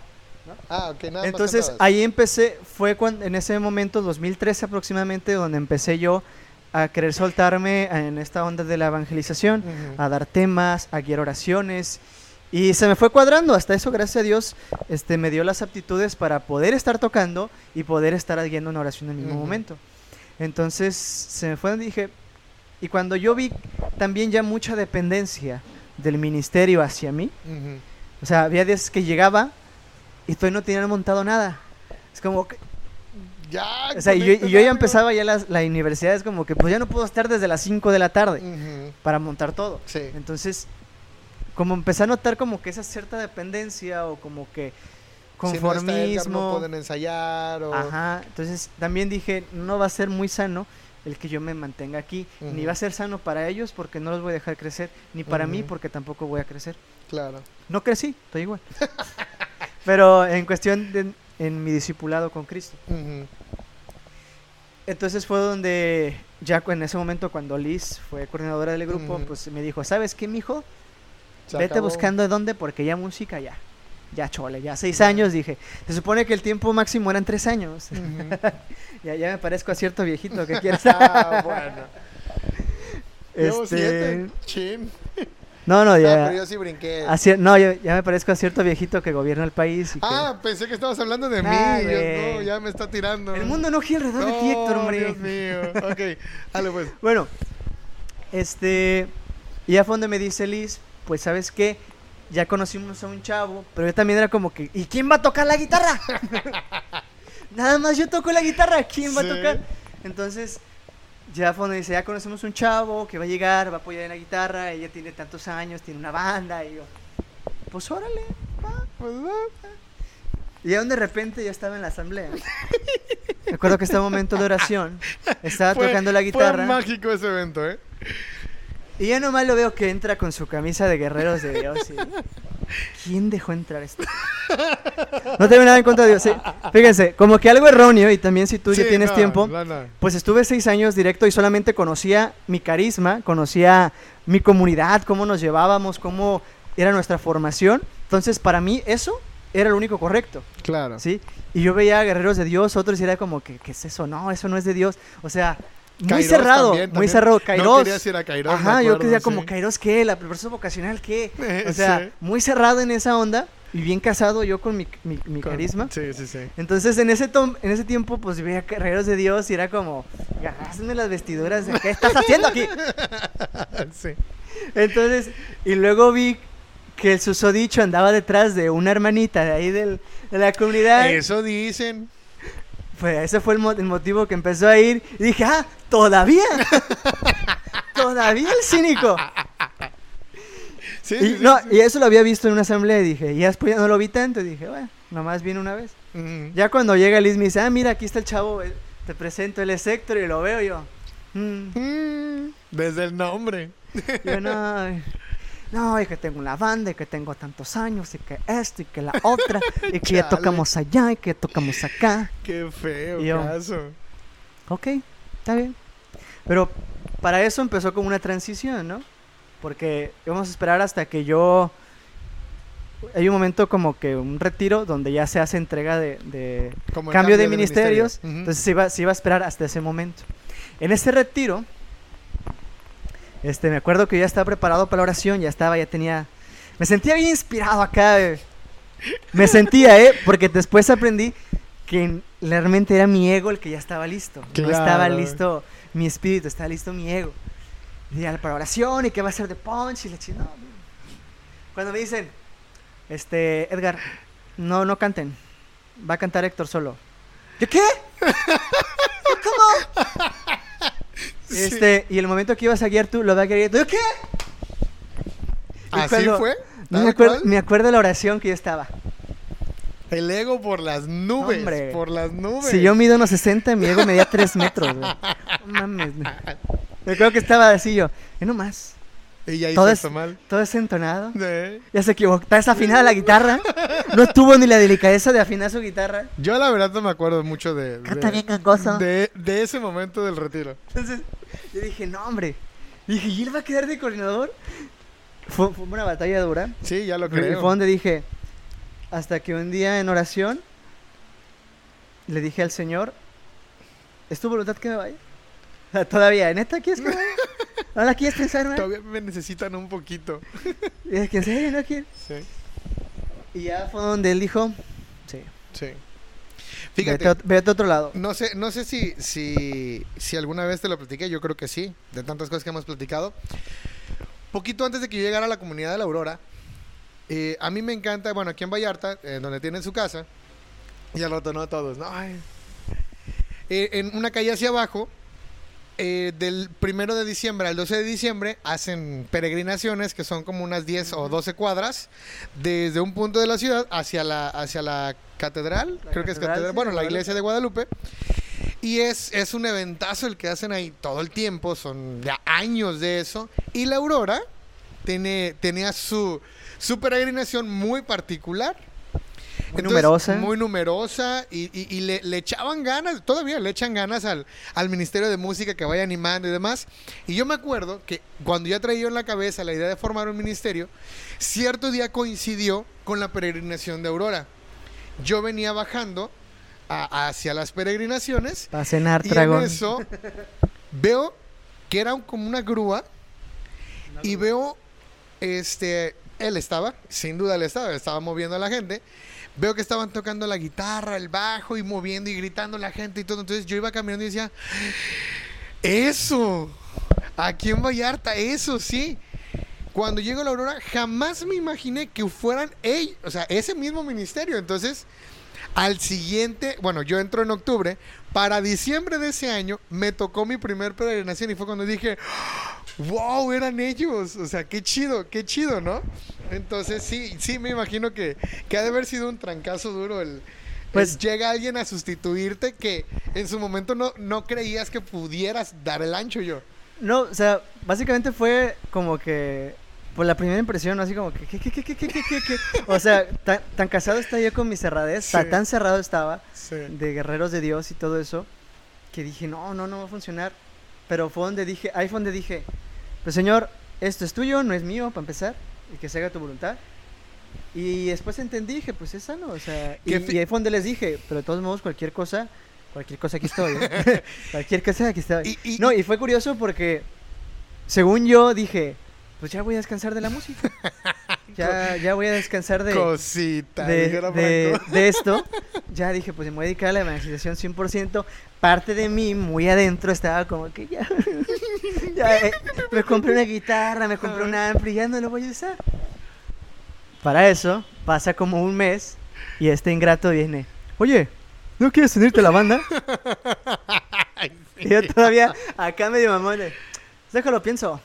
Ah, ok, nada más Entonces cantabas. ahí empecé, fue cuando, en ese momento, 2013 aproximadamente, donde empecé yo a querer soltarme en esta onda de la evangelización, a dar temas, a guiar oraciones. Y se me fue cuadrando, hasta eso, gracias a Dios, este, me dio las aptitudes para poder estar tocando y poder estar guiando una oración en el mismo momento. Entonces se me fue, dije, y cuando yo vi también ya mucha dependencia del ministerio hacia mí, Ujú. o sea, había días que llegaba y todavía no tenían montado nada. Es como, Ya. o sea, y yo, y yo ya empezaba ya las- la universidad, es como que pues ya no puedo estar desde las 5 de la tarde para montar todo. Sí. Entonces, como empecé a notar como que esa cierta dependencia o como que Si no está Edgar, conformismo. no pueden ensayar o... Ajá, entonces también dije, no va a ser muy sano el que yo me mantenga aquí, ni va a ser sano para ellos porque no los voy a dejar crecer, ni para mí porque tampoco voy a crecer. Claro. No crecí, estoy igual. Pero en cuestión de en mi discipulado con Cristo. Entonces fue donde ya en ese momento cuando Liz fue coordinadora del grupo, pues me dijo, ¿sabes qué, mijo? Se Vete acabó. buscando de dónde porque ya música ya. Ya chole, ya seis años dije. Se supone que el tiempo máximo eran tres años. Ya, ya me parezco a cierto viejito que quieres. Ah, bueno. Este, siete. No, no, ya. pero yo sí brinqué. a no, yo- ya me parezco a cierto viejito que gobierna el país. Y que- Ah, pensé que estabas hablando de mí. Yo, no, ya me está tirando. el mundo no gira alrededor de ti, Héctor, No, hombre. Dios mío. Ok, dale pues. Bueno, este. Y ya fue donde me dice Liz, pues, ¿sabes qué? Ya conocimos a un chavo, pero yo también era como que, ¿y quién va a tocar la guitarra? Nada más yo toco la guitarra, ¿quién va a tocar? Entonces, ya fue donde dice, ya conocemos un chavo que va a llegar, va a apoyar en la guitarra, ella tiene tantos años, tiene una banda, y yo, pues órale, va. Pues, ah. Y ya de repente ya estaba en la asamblea. Recuerdo que este momento de oración, estaba Fue- tocando la guitarra. Fue mágico ese evento, ¿eh? Y ya nomás lo veo que entra con su camisa de guerreros de Dios. y- ¿Quién dejó entrar esto? No tengo nada en contra de Dios. sí. Fíjense, como que algo erróneo, y también si tú ya tienes no, tiempo, no, no. pues estuve seis años directo y solamente conocía mi carisma, conocía mi comunidad, cómo nos llevábamos, cómo era nuestra formación. Entonces, para mí, eso era lo único correcto. Claro. ¿sí? Y yo veía a guerreros de Dios, otros y era como, que ¿qué es eso? No, eso no es de Dios. O sea, muy cerrado, también, muy también. cerrado. No Kairos. querías ir a Kairos, Ajá, yo acuerdo, quería como sí. Kairos, ¿qué? ¿La proceso vocacional qué? O Sí. sea, muy cerrado en esa onda y bien casado yo con mi, mi, mi Con- carisma. Sí, sí, sí. Entonces en ese, tom- en ese tiempo pues veía guerreros de Dios y era como, hazme las vestiduras, de, ¿qué estás haciendo aquí? sí. Entonces, y luego vi que el susodicho andaba detrás de una hermanita de ahí del- de la comunidad. Eso dicen. Pues ese fue el, mo- el motivo que empezó a ir. Y dije, ah, todavía. todavía el cínico. Sí, Y, sí, sí, no, sí. y eso lo había visto en una asamblea y dije, y después ya no lo vi tanto. Y dije, bueno, nomás vine una vez. Ya cuando llega Liz me dice, ah, mira, aquí está el chavo, eh, te presento, él es Héctor y lo veo yo. "Mm". Mm, Desde el nombre. Yo no. No, y que tengo una banda, y que tengo tantos años, y que esto, y que la otra, y que ya tocamos allá, y que tocamos acá. Qué feo yo- caso. Ok, está bien. Pero para eso empezó como una transición, ¿no? Porque íbamos a esperar hasta que yo... Hay un momento como que un retiro donde ya se hace entrega de, de el cambio de ministerio. ministerios. Ujú. Entonces se iba, se iba a esperar hasta ese momento. En ese retiro, este, me acuerdo que ya estaba preparado para la oración, ya estaba, ya tenía... Me sentía bien inspirado acá. eh. Me sentía, ¿eh? Porque después aprendí que realmente era mi ego el que ya estaba listo. No estaba Claro. listo mi espíritu, estaba listo mi ego. Y ya para oración y que va a ser de punch y la chingada. Cuando me dicen, este, Edgar, no, no canten. Va a cantar Héctor solo. ¿Yo qué? ¿Cómo? Sí. Este, y el momento que ibas a guiar tú, lo va a guiar ¿Yo qué? y ¿Así fue? No ¿Tal me, acuerdo, cual? me acuerdo de la oración que yo estaba. El ego por las nubes. Hombre. Por las nubes. Si yo mido unos 60, mi ego medía 3 metros, güey. No mames. güey. Me acuerdo que estaba así yo. Y no más. Y ya hizo todo es- mal. Todo es entonado. Eh. Ya se equivocó. Está desafinada la guitarra. No tuvo ni la delicadeza de afinar su guitarra. Yo la verdad no me acuerdo mucho de, Canta de, bien gangoso. de, de ese momento del retiro. Entonces, yo dije, no, hombre. Dije, ¿y él va a quedar de coordinador? Fue, fue una batalla dura. Sí, ya lo Y fue creo. donde dije, hasta que un día en oración, le dije al Señor, ¿es tu voluntad que me vaya? Todavía, ¿neta quieres que me vaya? ¿No la quieres pensar? Todavía me necesitan un poquito. Y dije, ¿en serio no quieres? Sí, Y ya fue donde él dijo, sí, sí. Fíjate, a- vete a otro lado. no sé, no sé si, si, si alguna vez te lo platiqué, yo creo que sí, de tantas cosas que hemos platicado. Poquito antes de que yo llegara a la comunidad de la Aurora, eh, a mí me encanta, bueno, aquí en Vallarta, eh, donde tienen su casa, y al rato no todos, ¿no? Ay. Eh, en una calle hacia abajo, eh, del primero de diciembre al 12 de diciembre, hacen peregrinaciones que son como unas 10 o 12 cuadras, desde un punto de la ciudad hacia la, hacia la catedral, La creo que es catedral, sí, bueno, la iglesia de Guadalupe. Y es, es un eventazo el que hacen ahí todo el tiempo, son ya años de eso. Y la Aurora tiene, tenía su, su peregrinación muy particular. Muy numerosa. Muy numerosa y, y- y le, le echaban ganas, todavía le echan ganas al, al Ministerio de Música que vaya animando y demás. Y yo me acuerdo que cuando ya traía en la cabeza la idea de formar un ministerio, cierto día coincidió con la peregrinación de Aurora. Yo venía bajando a- hacia las peregrinaciones Para cenar, y en eso veo que era un- como una grúa y veo, este, él estaba, sin duda él estaba, estaba moviendo a la gente. Veo que estaban tocando la guitarra, el bajo y moviendo y gritando la gente y todo. Entonces yo iba caminando y decía, eso, aquí en Vallarta, eso sí. Cuando llego a la Aurora, jamás me imaginé que fueran ellos, o sea, ese mismo ministerio. Entonces, al siguiente, bueno, yo entro en octubre, para diciembre de ese año me tocó mi primer peregrinación y fue cuando dije, wow, eran ellos, o sea, qué chido, qué chido, ¿no? Entonces sí, sí, me imagino que, que ha de haber sido un trancazo duro el... Pues- Pues llega alguien a sustituirte que en su momento no, no creías que pudieras dar el ancho yo. No, o sea, básicamente fue como que por la primera impresión, así como que, ¿qué, qué, qué, qué, qué, qué, qué, qué? O sea, tan, tan casado estaba yo con mi cerradez, Sí. tan, tan cerrado estaba Sí. de guerreros de Dios y todo eso, que dije, no, no, no va a funcionar. Pero fue donde dije, ahí fue donde dije, pues Señor, esto es tuyo, no es mío, para empezar, y que se haga tu voluntad. Y después entendí, dije, pues es sano, o sea, y, y ahí fue donde les dije, pero de todos modos, cualquier cosa, cualquier cosa aquí estoy. ¿eh? cualquier cosa aquí estoy. Y- y- no, y fue curioso porque, según yo, dije, pues ya voy a descansar de la música. Ya, ya voy a descansar de, Cosita, de, de- de esto. Ya dije, pues me voy a dedicar a la evangelización 100%. Parte de mí, muy adentro, estaba como que ya. ya eh, me compré una guitarra, me compré un ampli, ya no lo voy a usar. Para eso, pasa como un mes y este ingrato viene. Oye, ¿no quieres unirte a la banda? Y yo todavía acá medio mamón Déjalo, pienso.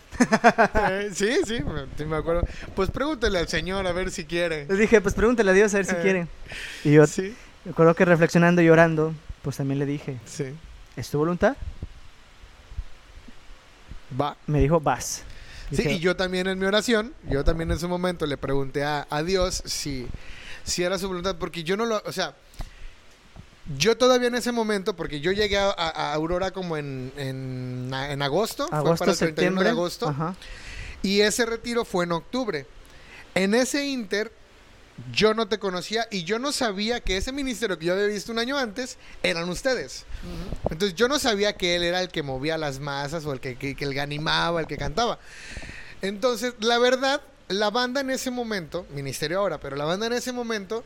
Eh, sí, sí, me- sí me acuerdo. Pues pregúntale al señor a ver si quiere. Les dije, pues pregúntale a Dios a ver si Eh. quiere. Y yo Sí, me acuerdo que reflexionando y llorando, pues también le dije, sí. ¿es tu voluntad? Va. Me dijo, vas. Sí, y yo también en mi oración, yo también en su momento le pregunté a, a Dios si, si era su voluntad, porque yo no lo, o sea, yo todavía en ese momento, porque yo llegué a, Aurora como en, en, en agosto, fue agosto, para el 31 septiembre. de agosto, Ajá. y ese retiro fue en octubre. En ese inter, yo no te conocía y yo no sabía que ese ministerio que yo había visto un año antes eran ustedes. Entonces yo no sabía que él era el que movía las masas o el que, que, que el que animaba, el que cantaba. Entonces, la verdad, la banda en ese momento, ministerio ahora, pero la banda en ese momento,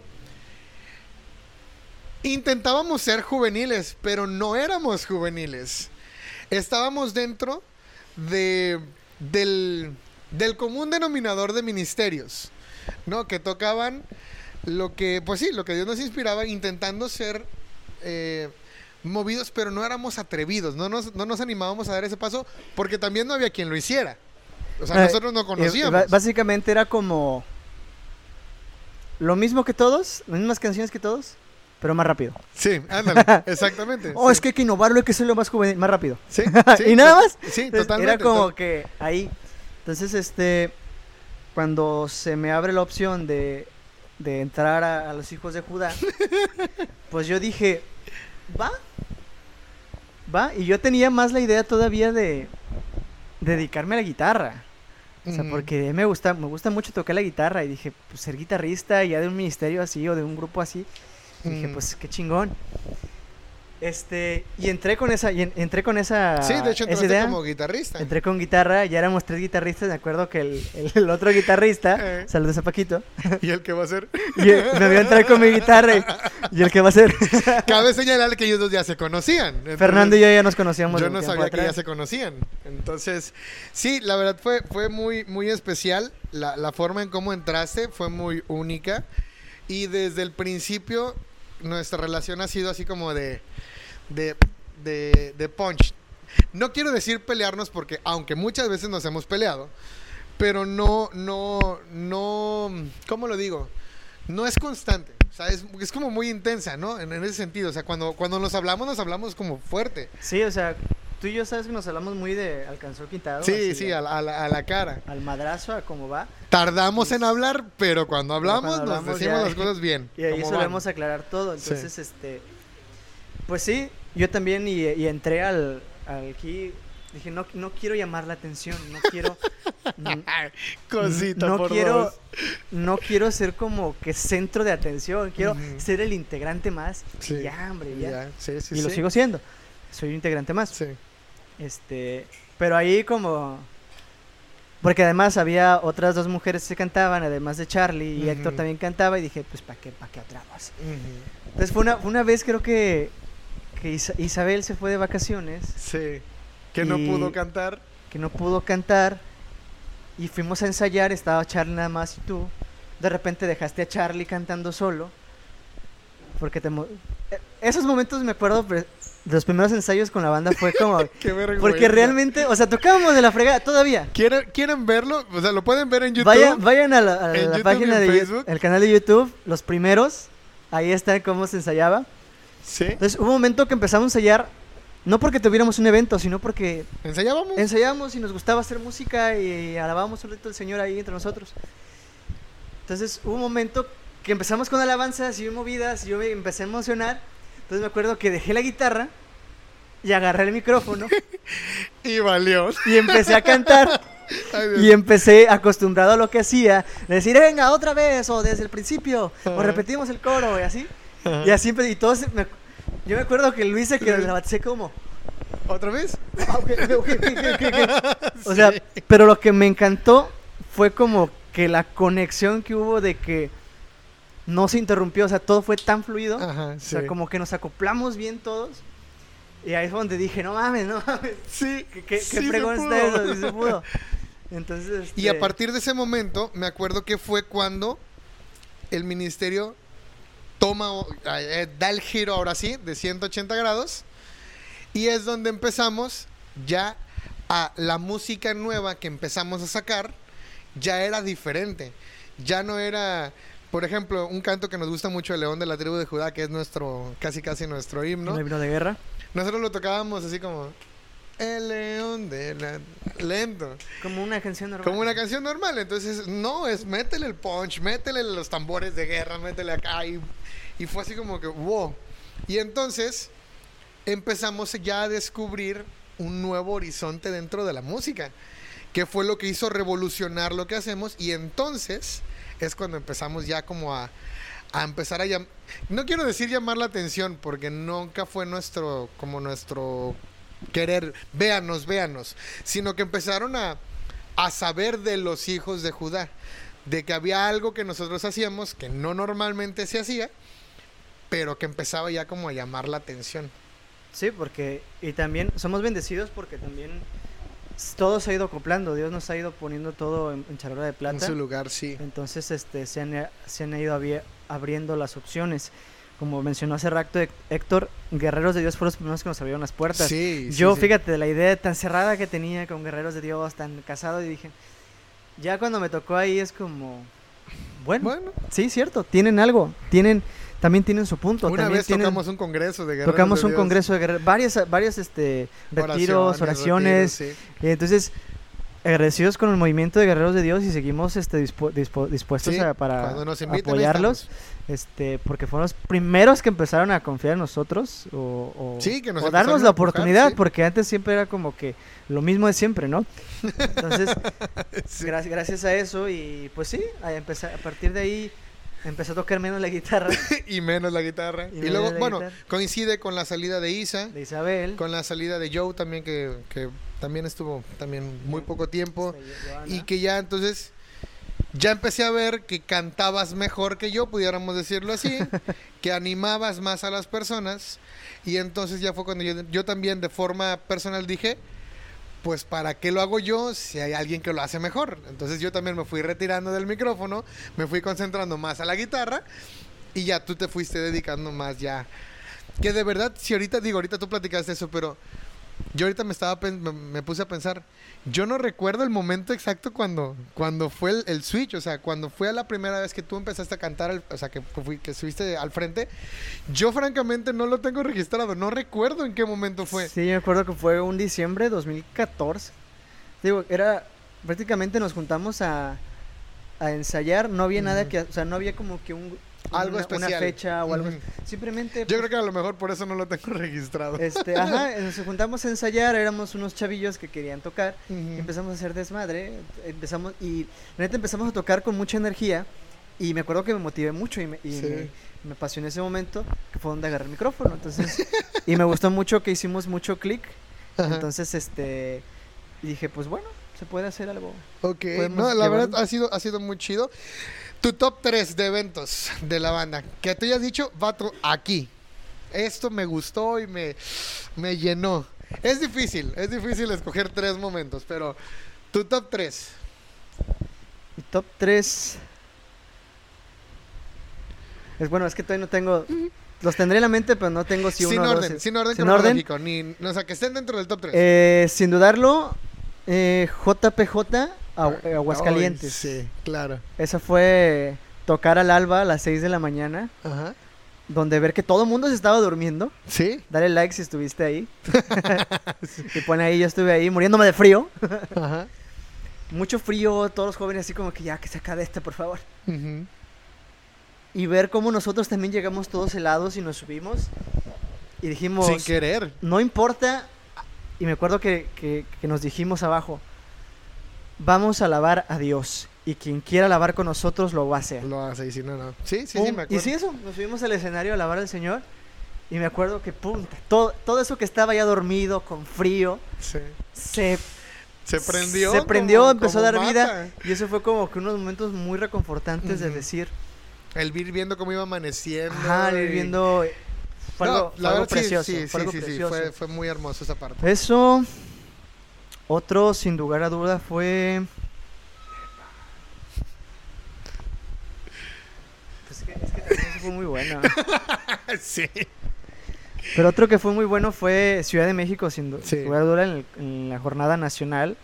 intentábamos ser juveniles, pero no éramos juveniles. Estábamos dentro de, del, del común denominador de ministerios, ¿no? Que tocaban lo que, pues sí, lo que Dios nos inspiraba, intentando ser eh, movidos, pero no éramos atrevidos, no nos, no nos animábamos a dar ese paso, porque también no había quien lo hiciera. O sea, Eh, nosotros no Eh, conocíamos. básicamente era como lo mismo que todos, las mismas canciones que todos, pero más rápido. Sí, ándale, exactamente. Oh, sí. es que hay que innovarlo, hay que hacerlo más juvenil, más rápido. Sí, sí, y nada más. Sí, Entonces, totalmente. Era como que ahí. Entonces, este, cuando se me abre la opción de, de entrar a, a los hijos de Judá, pues yo dije, va, va. Y yo tenía más la idea todavía de dedicarme a la guitarra. O sea, porque me gusta, me gusta mucho tocar la guitarra y dije, pues ser guitarrista ya de un ministerio así o de un grupo así, dije, Mm. pues qué chingón. Este, y entré con esa, y en- entré con esa, Sí, de hecho entraste idea. como guitarrista. Entré con guitarra, ya éramos tres guitarristas, me acuerdo que el, el- el otro guitarrista, Eh. saludos a Paquito, ¿Y el que va a ser? y eh, me vio entrar con mi guitarra y, y el que va a ser, Cabe señalar que ellos dos ya se conocían. Entonces, Fernando y yo ya nos conocíamos. Yo no sabía que ya se conocían. Entonces, sí, la verdad fue, fue muy, muy especial. La, la forma en cómo entraste fue muy única. Y desde el principio, nuestra relación ha sido así como de, de, de, de punch. No quiero decir pelearnos porque, aunque muchas veces nos hemos peleado, pero no, no, no, ¿cómo lo digo? No es constante. O sea, es, es como muy intensa, ¿no? En, en ese sentido. O sea, cuando, cuando nos hablamos, nos hablamos como fuerte. Sí, o sea, tú y yo sabes que nos hablamos muy de alcanzó quintado. Sí, sí, a- a la- a la cara. al madrazo, a cómo va. Tardamos en hablar, pero cuando hablamos cuando nos decimos ya- las cosas bien. Y ahí como van. solemos aclarar todo. Sí. Entonces, este. Pues sí, yo también y, y entré al, al aquí. Dije, no, no quiero llamar la atención, no quiero. Cosita no por quiero, dos. no quiero ser como que centro de atención, quiero ser el integrante más. Sí. Y ya, hombre, ya. Ya, sí, sí, y lo sigo siendo. Soy un integrante más. Sí. Este, pero ahí como porque además había otras dos mujeres que cantaban, además de Charlie y Ujú. Héctor también cantaba y dije, pues para qué, para qué otra voz. Entonces fue una, una vez creo que, que Isa- Isabel se fue de vacaciones, Sí. Que no pudo cantar. que no pudo cantar y fuimos a ensayar, estaba Charlie nada más y tú. De repente dejaste a Charlie cantando solo. Porque te... mo- eh, Esos momentos me acuerdo los primeros ensayos con la banda fue como... Qué vergüenza. Porque realmente, o sea, tocábamos de la fregada todavía. ¿Quieren, ¿Quieren verlo? O sea, lo pueden ver en YouTube. Vayan, vayan a la, a la página de Facebook. el canal de YouTube, los primeros. Ahí está cómo se ensayaba. Sí. Entonces hubo un momento que empezamos a ensayar, no porque tuviéramos un evento, sino porque ¿Ensayábamos? ensayábamos y nos gustaba hacer música y alabábamos un rato al Señor ahí entre nosotros. Entonces hubo un momento que empezamos con alabanzas y movidas y yo me empecé a emocionar. Entonces me acuerdo que dejé la guitarra y agarré el micrófono Y valió. y empecé a cantar. Ay. Y empecé acostumbrado a lo que hacía, de decir, venga, otra vez, o desde el principio, o repetimos el coro, y así. Y así, y todos, me- yo me acuerdo que Luis se quedó, la baticé como, ¿Otra vez? "Ah, ok, ok, ok, ok, ok". o sea, pero lo que me encantó fue como que la conexión que hubo de que no se interrumpió, o sea, todo fue tan fluido, Ajá, o sea, como que nos acoplamos bien todos. Y ahí fue donde dije, no mames, no mames, Sí, qué, qué, sí qué se fregón pudo. está eso, sí se pudo. Entonces, Y a este, partir de ese momento, me acuerdo que fue cuando el ministerio toma, eh, da el giro ahora sí, de 180 grados. Y es donde empezamos ya a la música nueva que empezamos a sacar, ya era diferente. Ya no era, por ejemplo, un canto que nos gusta mucho, el León de la tribu de Judá, que es nuestro, casi casi nuestro himno. ¿no vino de guerra? Nosotros lo tocábamos así como... El león de la... Lento. Como una canción normal. Como una canción normal. Entonces, no, es métele el punch, métele los tambores de guerra, métele acá. Y, y fue así como que, wow. Y entonces empezamos ya a descubrir un nuevo horizonte dentro de la música, que fue lo que hizo revolucionar lo que hacemos. Y entonces es cuando empezamos ya como a, a empezar a llamar, no quiero decir llamar la atención, porque nunca fue nuestro, como nuestro querer, véanos, véanos, sino que empezaron a, a saber de los hijos de Judá, de que había algo que nosotros hacíamos que no normalmente se hacía, pero que empezaba ya como a llamar la atención. Sí, porque, y también somos bendecidos porque también todo se ha ido acoplando, Dios nos ha ido poniendo todo en, en charola de plata. En su lugar, sí. Entonces, este, se han, se han ido abri- abriendo las opciones. Como mencionó hace rato Héctor, Guerreros de Dios fueron los primeros que nos abrieron las puertas. Sí, sí, Yo, sí. fíjate, de la idea tan cerrada que tenía con Guerreros de Dios, tan casado, y dije, ya cuando me tocó ahí es como, bueno, Bueno, sí, cierto, tienen algo, tienen, también tienen su punto. una también vez tienen- tocamos un congreso de guerreros tocamos de un Dios. congreso de guerreros, varias, varias este, retiros, oraciones, retiros, sí. y entonces, agradecidos con el movimiento de Guerreros de Dios y seguimos este, dispu- dispu- dispuestos Sí, a, para inviten, apoyarlos, este, porque fueron los primeros que empezaron a confiar en nosotros o, o- Sí, que nos o empezaron darnos la oportunidad, porque antes siempre era como que lo mismo de siempre, ¿no? Entonces, Sí. gra- gracias a eso y pues sí, a, empezar, a partir de ahí empecé a tocar menos la guitarra y menos la guitarra. Y luego, bueno, guitarra. coincide con la salida de Isa, de Isabel. con la salida de Joe también, que, que también estuvo también muy poco tiempo. Y que ya entonces ya empecé a ver que cantabas mejor que yo, pudiéramos decirlo así, que animabas más a las personas. Y entonces ya fue cuando yo, yo también de forma personal dije, pues ¿para qué lo hago yo si hay alguien que lo hace mejor? Entonces yo también me fui retirando del micrófono, me fui concentrando más a la guitarra y ya tú te fuiste dedicando más ya. Que de verdad, si ahorita digo, ahorita tú platicaste eso, pero yo ahorita me estaba me, me puse a pensar, yo no recuerdo el momento exacto cuando cuando fue el, el switch, o sea, cuando fue la primera vez que tú empezaste a cantar, o sea, que fui, que estuviste al frente, yo francamente no lo tengo registrado, no recuerdo en qué momento fue. Sí, yo me acuerdo que fue un diciembre de 2014. Digo, era prácticamente nos juntamos a, a ensayar, no había nada que, o sea, no había como que un Algo una, especial. una fecha o algo. Simplemente Yo pues, creo que a lo mejor por eso no lo tengo registrado. este, ajá, nos juntamos a ensayar, éramos unos chavillos que querían tocar, empezamos a hacer desmadre, empezamos y neta empezamos a tocar con mucha energía y me acuerdo que me motivé mucho y me, y Sí. me, me apasioné ese momento, que fue donde agarré el micrófono, entonces y me gustó mucho que hicimos mucho clic entonces, este, y dije, pues bueno, se puede hacer algo. Ok, no, la verdad ha sido, ha sido muy chido. Tu top 3 de eventos de la banda, que tú hayas dicho, vato, aquí. Esto me gustó y me, me llenó. Es difícil, es difícil escoger tres momentos, pero tu top 3. Mi top 3. Es bueno, es que todavía no tengo. Los tendré en la mente, pero no tengo si sin uno o dos orden, es- sin orden sin orden. cronológico, ni, o sea, que estén dentro del top 3. Eh, sin dudarlo, eh, JPJ Agu- eh, Aguascalientes. sí, claro. Esa fue tocar al alba a las 6 de la mañana, Ajá. donde ver que todo el mundo se estaba durmiendo. Sí, Dale like si estuviste ahí. y pone ahí, yo estuve ahí muriéndome de frío. ajá. Mucho frío, todos los jóvenes así como que ya que se acabe este, por favor. Ujú. y ver cómo nosotros también llegamos todos helados y nos subimos y dijimos, Sin querer. no importa, y me acuerdo que, que- que nos dijimos abajo, vamos a alabar a Dios y quien quiera alabar con nosotros lo va a hacer. Lo hace y si no, no. Sí, sí, sí, Pum, me y acuerdo. sí, eso, nos subimos al escenario a alabar al Señor y me acuerdo que punta, todo, todo eso que estaba ya dormido, con frío, Sí. se, Se prendió. se prendió, como- empezó a dar mata. vida y eso fue como que unos momentos muy reconfortantes de decir, El ir viendo cómo iba amaneciendo. ajá, el ir y- viendo... Fue No, algo, fue la algo verdad sí, precioso. Sí, fue sí, algo sí, sí, precioso. Fue, fue muy hermoso esa parte. Eso. Otro, sin lugar a duda, fue. Pues es que, es que también fue muy bueno. sí. Pero otro que fue muy bueno fue Ciudad de México, sin lugar a duda, en, el- en la jornada nacional.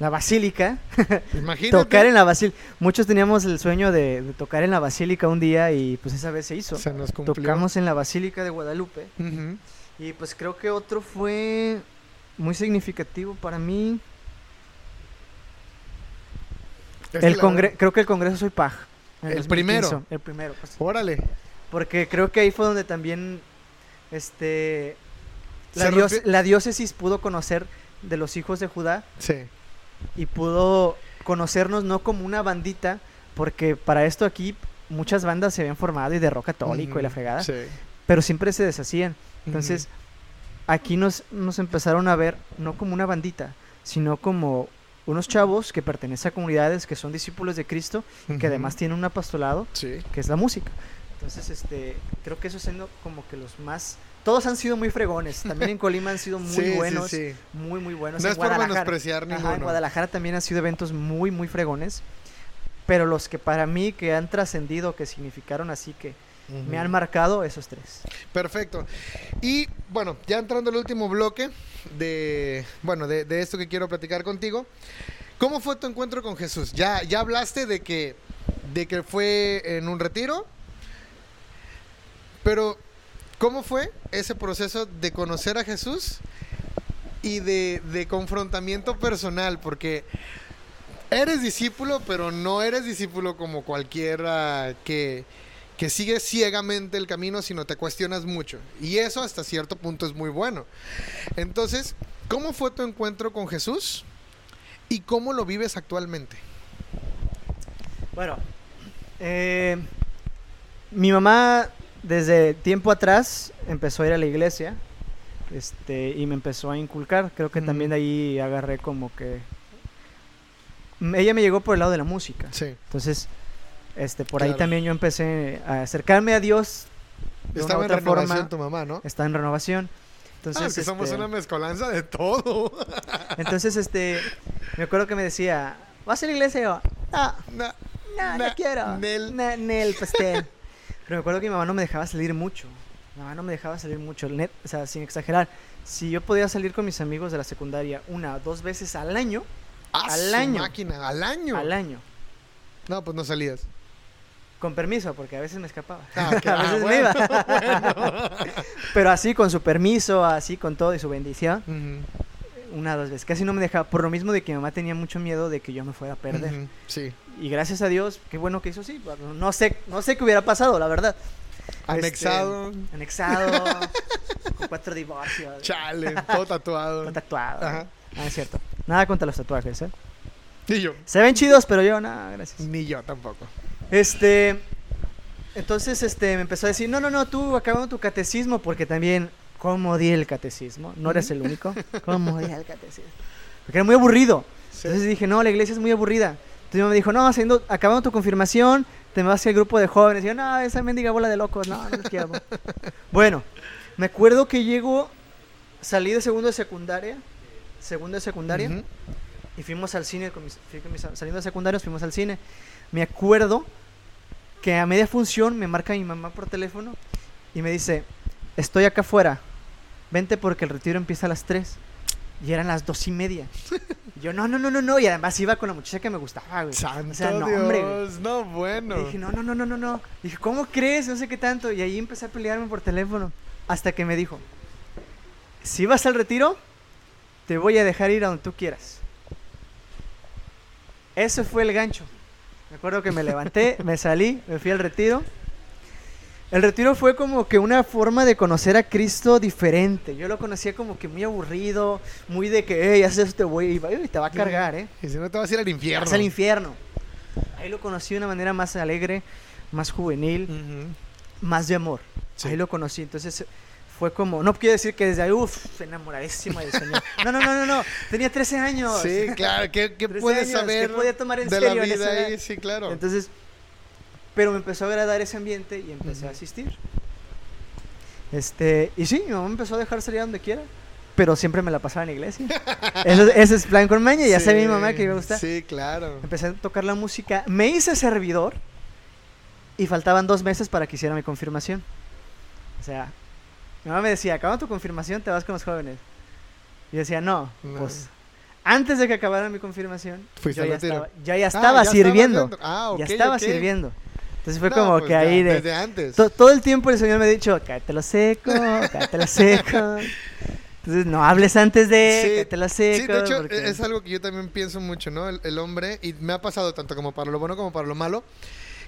La Basílica. Imagínate. Tocar en la Basílica. Muchos teníamos el sueño de, de tocar en la Basílica un día y pues esa vez se hizo. Se nos cumplió. Tocamos en la Basílica de Guadalupe. Y pues creo que otro fue muy significativo para mí. Es que El congre- creo que el Congreso Soy Paj. ¿El 2015, primero? El primero. pues. Órale. Porque creo que ahí fue donde también este la, dios- la diócesis pudo conocer de los hijos de Judá Sí. Y pudo conocernos no como una bandita, porque para esto aquí muchas bandas se habían formado y de rock católico y la fregada, Sí. pero siempre se deshacían. Entonces, aquí nos, nos empezaron a ver no como una bandita, sino como unos chavos que pertenecen a comunidades que son discípulos de Cristo, Ujú, que además tienen un apostolado Sí. que es la música. Entonces, este, creo que esos siendo como que los más... Todos han sido muy fregones. También en Colima han sido muy Sí, sí, buenos. sí. Muy, muy buenos. No en es por menospreciar Ajá, ninguno. en Guadalajara también han sido eventos muy, muy fregones. Pero los que para mí que han trascendido, que significaron así, que me han marcado, esos tres. Perfecto. Y bueno, ya entrando al último bloque de, bueno, de, de esto que quiero platicar contigo. ¿Cómo fue tu encuentro con Jesús? Ya, ya hablaste de que, de que fue en un retiro, pero ¿cómo fue ese proceso de conocer a Jesús y de, de confrontamiento personal? Porque eres discípulo, pero no eres discípulo como cualquiera que, que sigue ciegamente el camino, sino te cuestionas mucho. Y eso hasta cierto punto es muy bueno. Entonces, ¿cómo fue tu encuentro con Jesús? ¿Y cómo lo vives actualmente? Bueno, eh, mi mamá desde tiempo atrás empezó a ir a la iglesia este, y me empezó a inculcar. Creo que también de ahí agarré como que... Ella me llegó por el lado de la música. Sí. Entonces, este, por ahí también yo empecé a acercarme a Dios de Estaba en otra renovación forma. tu mamá, ¿no? Está en renovación. Entonces, ah, es que somos este, una mezcolanza de todo. entonces, este, me acuerdo que me decía, ¿vas a la iglesia? Y yo, no, Na- no, Na- no quiero. Nel. Nel, pastel. Pero me acuerdo que mi mamá no me dejaba salir mucho. Mi mamá no me dejaba salir mucho, net, o sea, sin exagerar. Si yo podía salir con mis amigos de la secundaria una o dos veces al año, ¡Ah, Al año. máquina, al año. al año, No, pues no salías. con permiso, porque a veces me escapaba. Ah, a Ah, veces me bueno, iba. Pero así, con su permiso, así, con todo y su bendición, Ujú, una o dos veces. Casi no me dejaba, por lo mismo de que mi mamá tenía mucho miedo de que yo me fuera a perder. Sí. Y gracias a Dios, qué bueno que hizo así. bueno, No sé, no sé qué hubiera pasado, la verdad. Anexado. Este, anexado. con cuatro divorcios. Chale, todo tatuado. Con tatuado. Ajá. Ah, es cierto. Nada contra los tatuajes, ¿eh? Ni yo. Se ven chidos, pero yo, nada, gracias. Ni yo tampoco. Este. Entonces, este, me empezó a decir, no, no, no, tú acabando tu catecismo, porque también, ¿cómo di el catecismo? No eres el único. ¿Cómo di el catecismo? Porque era muy aburrido. Entonces dije, no, la iglesia es muy aburrida. Entonces me dijo, no, haciendo, acabando tu confirmación, te me vas al grupo de jóvenes. Y yo, no, esa mendiga bola de locos, no, no los quiero. bueno, me acuerdo que llego, salí de segundo de secundaria, segundo de secundaria, y fuimos al cine, con mis, con mis- saliendo de secundarios, fuimos al cine. Me acuerdo que a media función me marca mi mamá por teléfono y me dice, estoy acá afuera, vente porque el retiro empieza a las 3. Y eran las dos y media. Y yo, no, no, no, no, no. Y además iba con la muchacha que me gustaba, güey. Santo o sea, no, hombre, güey. Dios. No, bueno. Y dije, no, no, no, no, no, no. Dije, ¿cómo crees? No sé qué tanto. Y ahí empecé a pelearme por teléfono. Hasta que me dijo, si vas al retiro, te voy a dejar ir a donde tú quieras. Ese fue el gancho. Me acuerdo que me levanté, me salí, me fui al retiro. El retiro fue como que una forma de conocer a Cristo diferente. Yo lo conocía como que muy aburrido, muy de que, hey, haces te voy y te va a cargar, ¿eh? Y si no te vas a ir al infierno. Vas al infierno. Ahí lo conocí de una manera más alegre, más juvenil, Ujú. más de amor. Sí. Ahí lo conocí. Entonces fue como, no quiero decir que desde ahí, uff, enamoradísima del Señor. No, no, no, no, no. Tenía 13 años. Sí, claro. ¿Qué, qué 13 puedes años, saber ¿qué podía tomar en de serio la en vida ahí? Sí, claro. Entonces, pero me empezó a agradar ese ambiente y empecé a Ujú. asistir. Este, y sí, mi mamá empezó a dejar salir a donde quiera. Pero siempre me la pasaba en la iglesia. Eso- ese es plan con maña. Ya Sí, sabía mi mamá que iba a gustar. Sí, claro. Empecé a tocar la música. Me hice servidor. Y faltaban dos meses para que hiciera mi confirmación. O sea, mi mamá me decía, acaba tu confirmación, te vas con los jóvenes. Y yo decía, no, No. pues antes de que acabara mi confirmación, yo ya, retiro. estaba, yo ya Ah, estaba ya sirviendo. dentro. Ah, ok, ya estaba ok. sirviendo. Entonces fue No, como pues que ya, ahí de... Desde antes. to- todo el tiempo el Señor me ha dicho, cállate lo seco, cállate lo seco. Entonces, no hables antes de, Sí, que te la Sí, seco. de hecho, porque- es algo que yo también pienso mucho, ¿no? El, el hombre, y me ha pasado tanto como para lo bueno como para lo malo,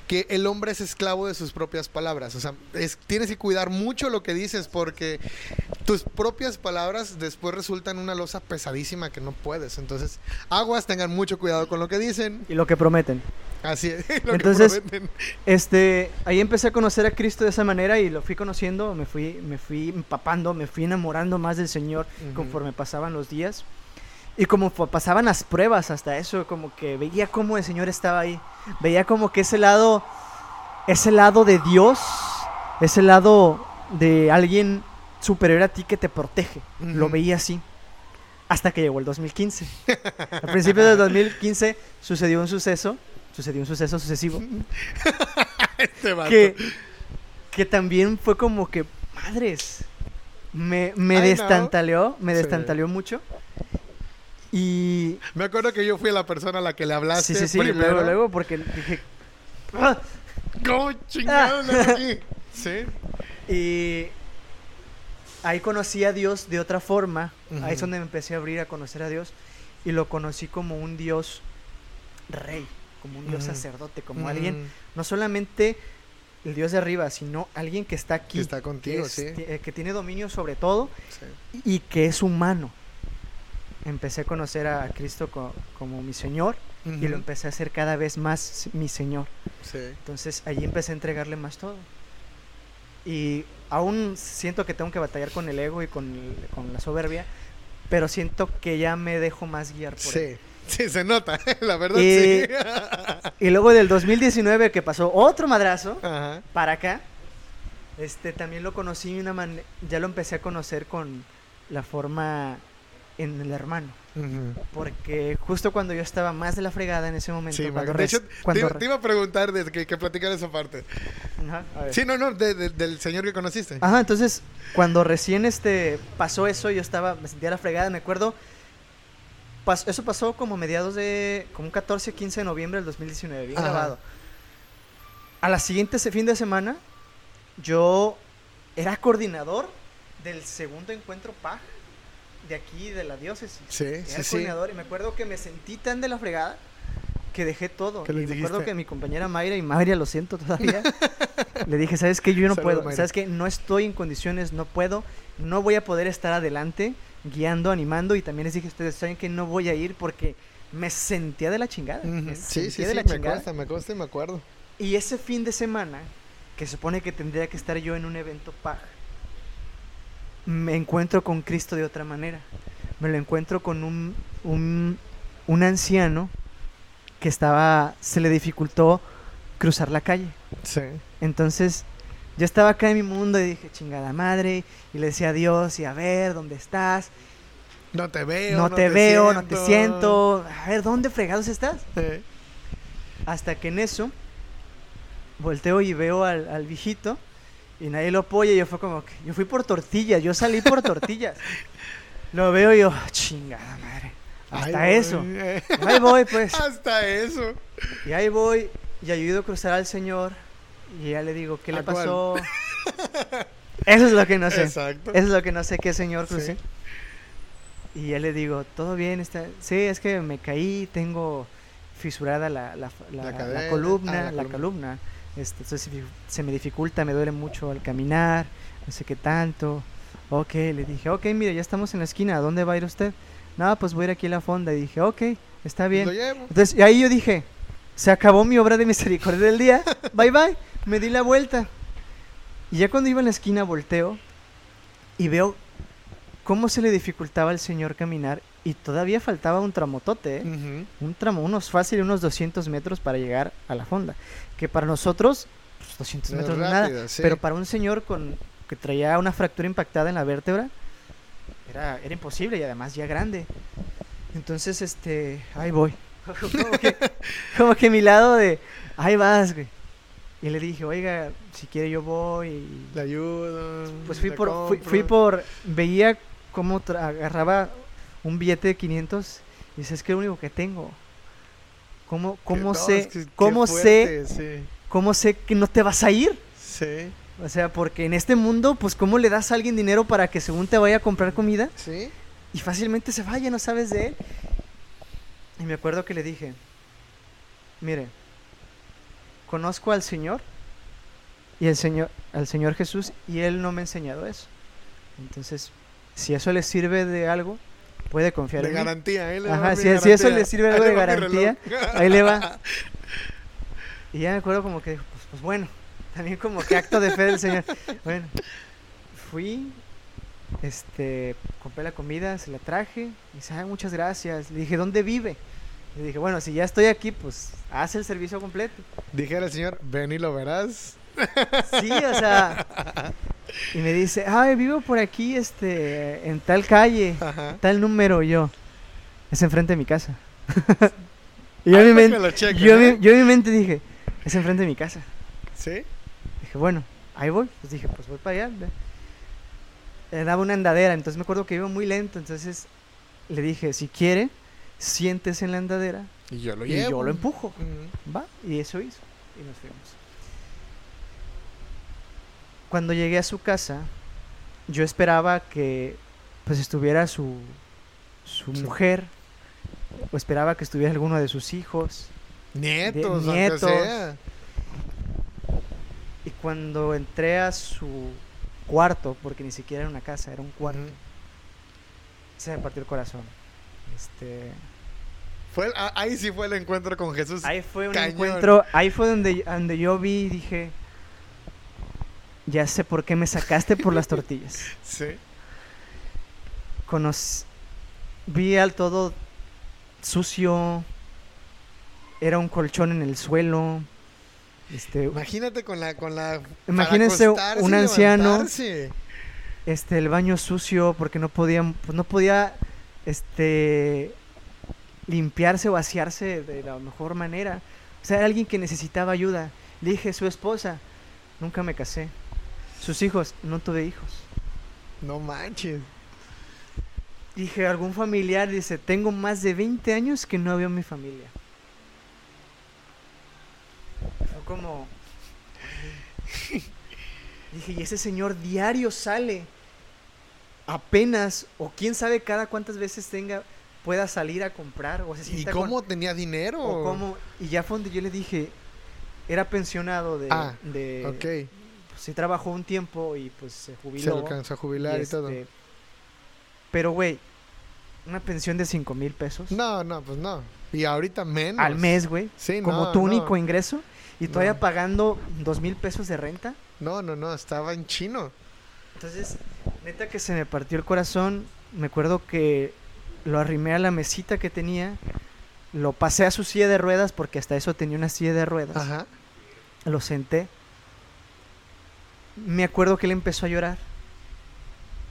que el hombre es esclavo de sus propias palabras. O sea, es- tienes que cuidar mucho lo que dices porque tus propias palabras después resultan una losa pesadísima que no puedes. Entonces, aguas, tengan mucho cuidado con lo que dicen. Y lo que prometen. Así es. lo que Entonces, prometen. Este, ahí empecé a conocer a Cristo de esa manera y lo fui conociendo, me fui, me fui empapando, me fui enamorando más del Señor Ujú. conforme pasaban los días. Y como pasaban las pruebas hasta eso, como que veía cómo el Señor estaba ahí. Veía como que ese lado, ese lado de Dios, ese lado de alguien superior a ti que te protege. Lo Ujú. veía así. Hasta que llegó el 2015. Al principio del 2015 sucedió un suceso, sucedió un suceso sucesivo Este vato. que, que también fue como que, madres, me, me destantaleó, me Sí. destantaleó mucho. Y Me acuerdo que yo fui la persona a la que le hablaste sí, sí, sí, primero. luego, luego, porque dije, "Ah", ¿Cómo aquí? Sí. y ahí conocí a Dios de otra forma, ahí es donde me empecé a abrir a conocer a Dios, y lo conocí como un Dios rey, como un Dios Ujú. sacerdote, como alguien Mm, no solamente el Dios de arriba, sino alguien que está aquí, Que está contigo, es- sí. eh, que tiene dominio sobre todo sí. y que es humano. Empecé a conocer a Cristo co- como mi Señor y lo empecé a hacer cada vez más mi Señor. Sí. Entonces allí empecé a entregarle más todo. Y aún siento que tengo que batallar con el ego y con, el- con la soberbia, pero siento que ya me dejo más guiar por él. Sí. Se nota, la verdad Y- sí. Y luego del 2019 que pasó otro madrazo, Ajá. para acá, este también lo conocí de una manera, ya lo empecé a conocer con la forma en el hermano, Ujú. porque justo cuando yo estaba más de la fregada en ese momento, Sí, cuando de hecho, te, cuando iba- re- te iba a preguntar de que, que platicar esa parte. Ajá, a ver. Sí, no, no, de- de- del señor que conociste. Ajá, entonces cuando recién este pasó eso, yo estaba, me sentía la fregada, me acuerdo. Pas- eso pasó como mediados de, como un 14, 15 de noviembre del 2019, bien Ajá. grabado. A la siguiente fin de semana, yo era coordinador del segundo encuentro PAG de aquí, de la diócesis. Sí, Era sí, el sí. coordinador y me acuerdo que me sentí tan de la fregada que dejé todo. ¿Qué Y me acuerdo que mi compañera Mayra, y Mayra lo siento todavía, le dije, ¿sabes qué? Yo no puedo. Mayra. ¿Sabes qué? No estoy en condiciones, no puedo. No voy a poder estar adelante guiando, animando. Y también les dije a ustedes, ¿saben que No voy a ir porque me sentía de la chingada. Me Sí, sí, de sí, la me chingada. consta, me consta y me acuerdo. Y ese fin de semana, que supone que tendría que estar yo en un evento PAG, me encuentro con Cristo de otra manera. Me lo encuentro con un, un, un anciano que estaba, se le dificultó cruzar la calle. Sí. Entonces, yo estaba acá en mi mundo y dije, chingada madre, y le decía a Dios, y a ver, ¿dónde estás? No te veo. No, te, veo, no te siento. A ver, ¿dónde fregados estás? Sí. Hasta que en eso volteo y veo al, al viejito y nadie lo apoya. Y yo fue como que yo fui por tortillas, yo salí por tortillas. Lo veo y yo, chingada madre. Hasta eso. voy. Ahí voy, pues. Hasta eso. Y ahí voy y ayudo a cruzar al señor. Y ya le digo, ¿qué le pasó? Eso es lo que no sé. Exacto. Eso es lo que no sé qué señor Sí. crucé. Y ya le digo, ¿todo bien? Está... Sí, es que me caí, tengo fisurada la, la, la- columna, Ah, la columna. columna. Este, entonces se- me dificulta, me duele mucho al caminar, no sé qué tanto. Ok, le dije, ok, mire, ya estamos en la esquina, ¿a dónde va a ir usted? No, pues voy a ir aquí a la fonda. Y dije, ok, está bien. Entonces, y ahí yo dije, se acabó mi obra de misericordia del día, bye bye, me di la vuelta. Y ya cuando iba en la esquina volteo y veo cómo se le dificultaba al señor caminar y todavía faltaba un tramotote, ¿eh? Un tramo, unos fácil, unos 200 metros para llegar a la fonda. Que para nosotros, pues, 200 Es metros no es rápido, nada, sí. pero para un señor con que traía una fractura impactada en la vértebra, era, era imposible y además ya grande. Entonces, este, ahí voy. como, que, como que mi lado de, ahí vas, güey. Y le dije, oiga, si quiere yo voy. y- Le ayudo. Pues fui por, fui, fui por, veía cómo agarraba un billete de 500 y dice, es que es lo único que tengo. ¿Cómo, cómo sé, es que qué cómo sé, Sí. cómo sé que no te vas a ir? Sí. O sea, porque en este mundo, pues, ¿cómo le das a alguien dinero para que según te vaya a comprar comida? Sí. Y fácilmente se vaya, no sabes de él. Y me acuerdo que le dije, mire, conozco al Señor y el Señor, al Señor Jesús y Él no me ha enseñado eso. Entonces, si eso le sirve de algo, puede confiar De en mí. garantía, ahí le va Ajá, si, si eso garantía. le sirve algo le de garantía, ahí le va. Y ya me acuerdo como que, dijo, pues, pues bueno, también como que acto de fe del Señor. Bueno, fui, este, compré la comida, se la traje, y dice, "Ay, muchas gracias. Le dije, ¿dónde vive? Le dije, bueno, si ya estoy aquí, pues haz el servicio completo. Dijera el señor, ven y lo verás. Sí, o sea, y me dice, ay, vivo por aquí, este, en tal calle, Ajá. tal número, y yo, es enfrente de mi casa. y yo en, mi fue men- que lo checan, yo, ¿eh? yo en mi mente dije, es enfrente de mi casa. ¿Sí? Dije, bueno, ahí voy. Pues dije, pues voy para allá. Le daba una andadera, entonces me acuerdo que iba muy lento, entonces le dije, si quiere, siéntese en la andadera Y yo lo y llevo. yo lo empujo. Va, y eso hizo. Y nos fuimos. Cuando llegué a su casa, yo esperaba que pues estuviera su, su mujer, o esperaba que estuviera alguno de sus hijos. Nietos, aunque nietos. sea. Y cuando entré a su cuarto, porque ni siquiera era una casa, era un cuarto, se me partió el corazón. Este, Fue ah, ahí sí fue el encuentro con Jesús. ahí fue un cañón. encuentro, ahí fue donde, donde yo vi y dije, ya sé por qué me sacaste por las tortillas. Sí. Conoc- vi al todo sucio, era un colchón en el suelo. Este, Imagínate con la con la Imagínense un anciano. levantarse. este el baño sucio porque no podía pues no podía este limpiarse o vaciarse de la mejor manera. O sea era alguien que necesitaba ayuda. Le dije su esposa nunca me casé. Sus hijos no tuve hijos No manches. dije algún familiar dice tengo más de 20 años que no veo a mi familia Fue como dije y ese señor diario sale apenas o quién sabe cada cuántas veces tenga pueda salir a comprar o se ¿Y con- cómo tenía dinero? o cómo y ya fue donde yo le dije era pensionado de, Ah, de Ok. pues, sí trabajó un tiempo y pues se Se jubiló alcanzó a jubilar y, todo. este, Pero, güey, una pensión de 5 mil pesos No, no, pues no. Y ahorita menos. al mes, güey, Sí, como no, tu no. único ingreso, y todavía No. pagando 2 mil pesos de renta. No, no, no, estaba en chino. Entonces, neta que se me partió el corazón. Me acuerdo que lo arrimé a la mesita que tenía, lo pasé a su silla de ruedas, porque hasta eso tenía una silla de ruedas. Ajá. Lo senté. Me acuerdo que él empezó a llorar.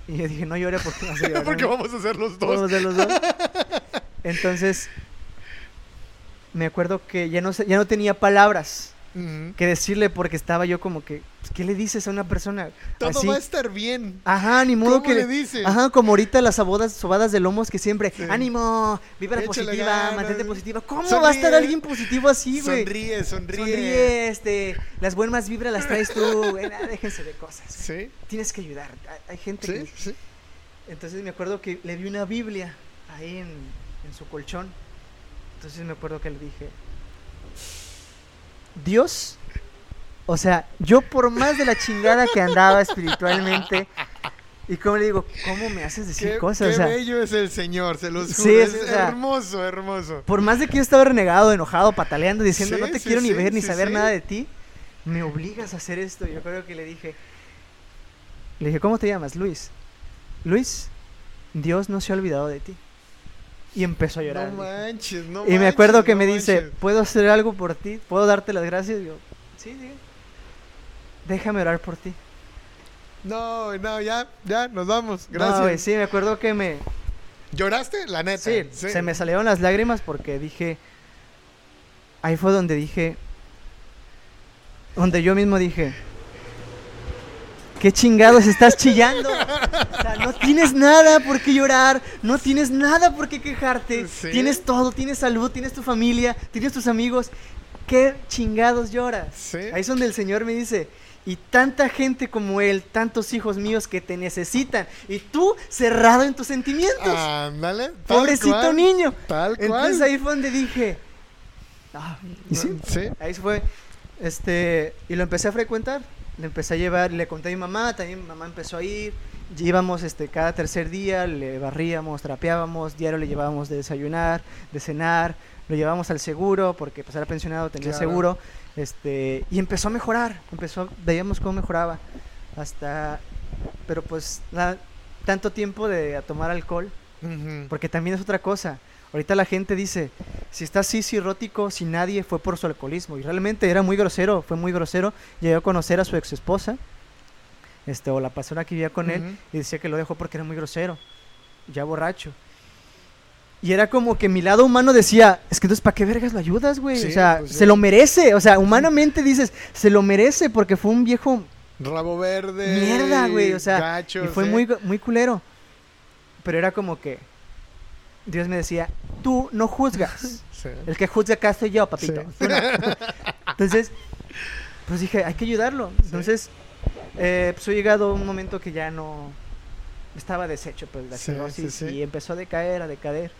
Y yo dije, no llore porque a llorar. Porque vamos a hacer los dos. Todos de los dos. Entonces, me acuerdo que ya no, ya no tenía palabras Que decirle porque estaba yo como que, pues, ¿qué le dices a una persona Todo así? va a estar bien. Ajá, ni modo ¿Cómo que le dices? Ajá, como ahorita las sobadas, sobadas de lomos que siempre, Sí. ánimo, vibra positiva, ganas. mantente positiva. ¿Cómo va a estar alguien positivo así, güey? sonríe, sonríe. Sonríe, este, las buenas vibras las traes tú, güey, déjense de cosas. Sí, Tienes que ayudar. Hay, hay gente sí, que sí. Entonces me acuerdo que le vi una Biblia ahí en, en su colchón. Entonces me acuerdo que le dije, Dios, o sea, yo por más de la chingada que andaba espiritualmente, y como le digo, ¿cómo me haces decir Qué, cosas? qué O sea, bello es el Señor, se los juro. es- es o sea, hermoso, hermoso. por más de que yo estaba renegado, enojado, pataleando, diciendo, Sí, no te sí, quiero ni ver ni saber nada de ti, me obligas a hacer esto. Yo creo que le dije, le dije, ¿cómo te llamas? Luis. Luis, Dios no se ha olvidado de ti. Y empezó a llorar. No manches, no y me acuerdo manches, que no me dice, manches. ¿puedo hacer algo por ti? ¿Puedo darte las gracias? Y yo, sí, sí. Déjame orar por ti. No, no, ya, ya, nos vamos. No, Gracias. güey, sí, me acuerdo que me... ¿Lloraste? La neta. Sí, se me salieron las lágrimas porque dije... Ahí fue donde dije... Donde yo mismo dije... ¿Qué chingados estás chillando? O sea, no tienes nada por qué llorar, no tienes nada por qué quejarte. Sí. Tienes todo, tienes salud, tienes tu familia, tienes tus amigos. ¿Qué chingados lloras? Sí. Ahí es donde el Señor me dice, y tanta gente como él, tantos hijos míos que te necesitan y tú cerrado en tus sentimientos. Ándale. Pobrecito cual, niño. Tal cual. Entonces ahí fue donde dije, ah, y sí, Sí. ahí fue, este, y lo empecé a frecuentar, le empecé a llevar, le conté a mi mamá, también mi mamá empezó a ir, íbamos este, cada tercer día, le barríamos, trapeábamos, diario le llevábamos de desayunar, de cenar, lo llevábamos al seguro, porque pues era pensionado, tenía Claro. seguro, este, y empezó a mejorar, empezó, veíamos cómo mejoraba, hasta, pero pues tanto tiempo de a tomar alcohol, porque también es otra cosa. Ahorita la gente dice, si está así cirrótico, sin nadie, fue por su alcoholismo. Y realmente era muy grosero, fue muy grosero. Llegó a conocer a su ex esposa, este, o la persona que vivía con él, y decía que lo dejó porque era muy grosero, ya borracho. Y era como que mi lado humano decía, es que entonces, ¿para qué vergas lo ayudas, güey? Sí, o sea, pues sí. se lo merece. O sea, humanamente dices, se lo merece porque fue un viejo Rabo verde. mierda, güey. O sea, gacho, y fue muy, muy culero. Pero era como que Dios me decía, tú no juzgas. Sí. El que juzga acá soy yo, papito. Sí. Entonces, pues dije, hay que ayudarlo. Entonces, eh, pues he llegado a un momento que ya no estaba deshecho, pues la cirrosis y empezó a decaer, a decaer.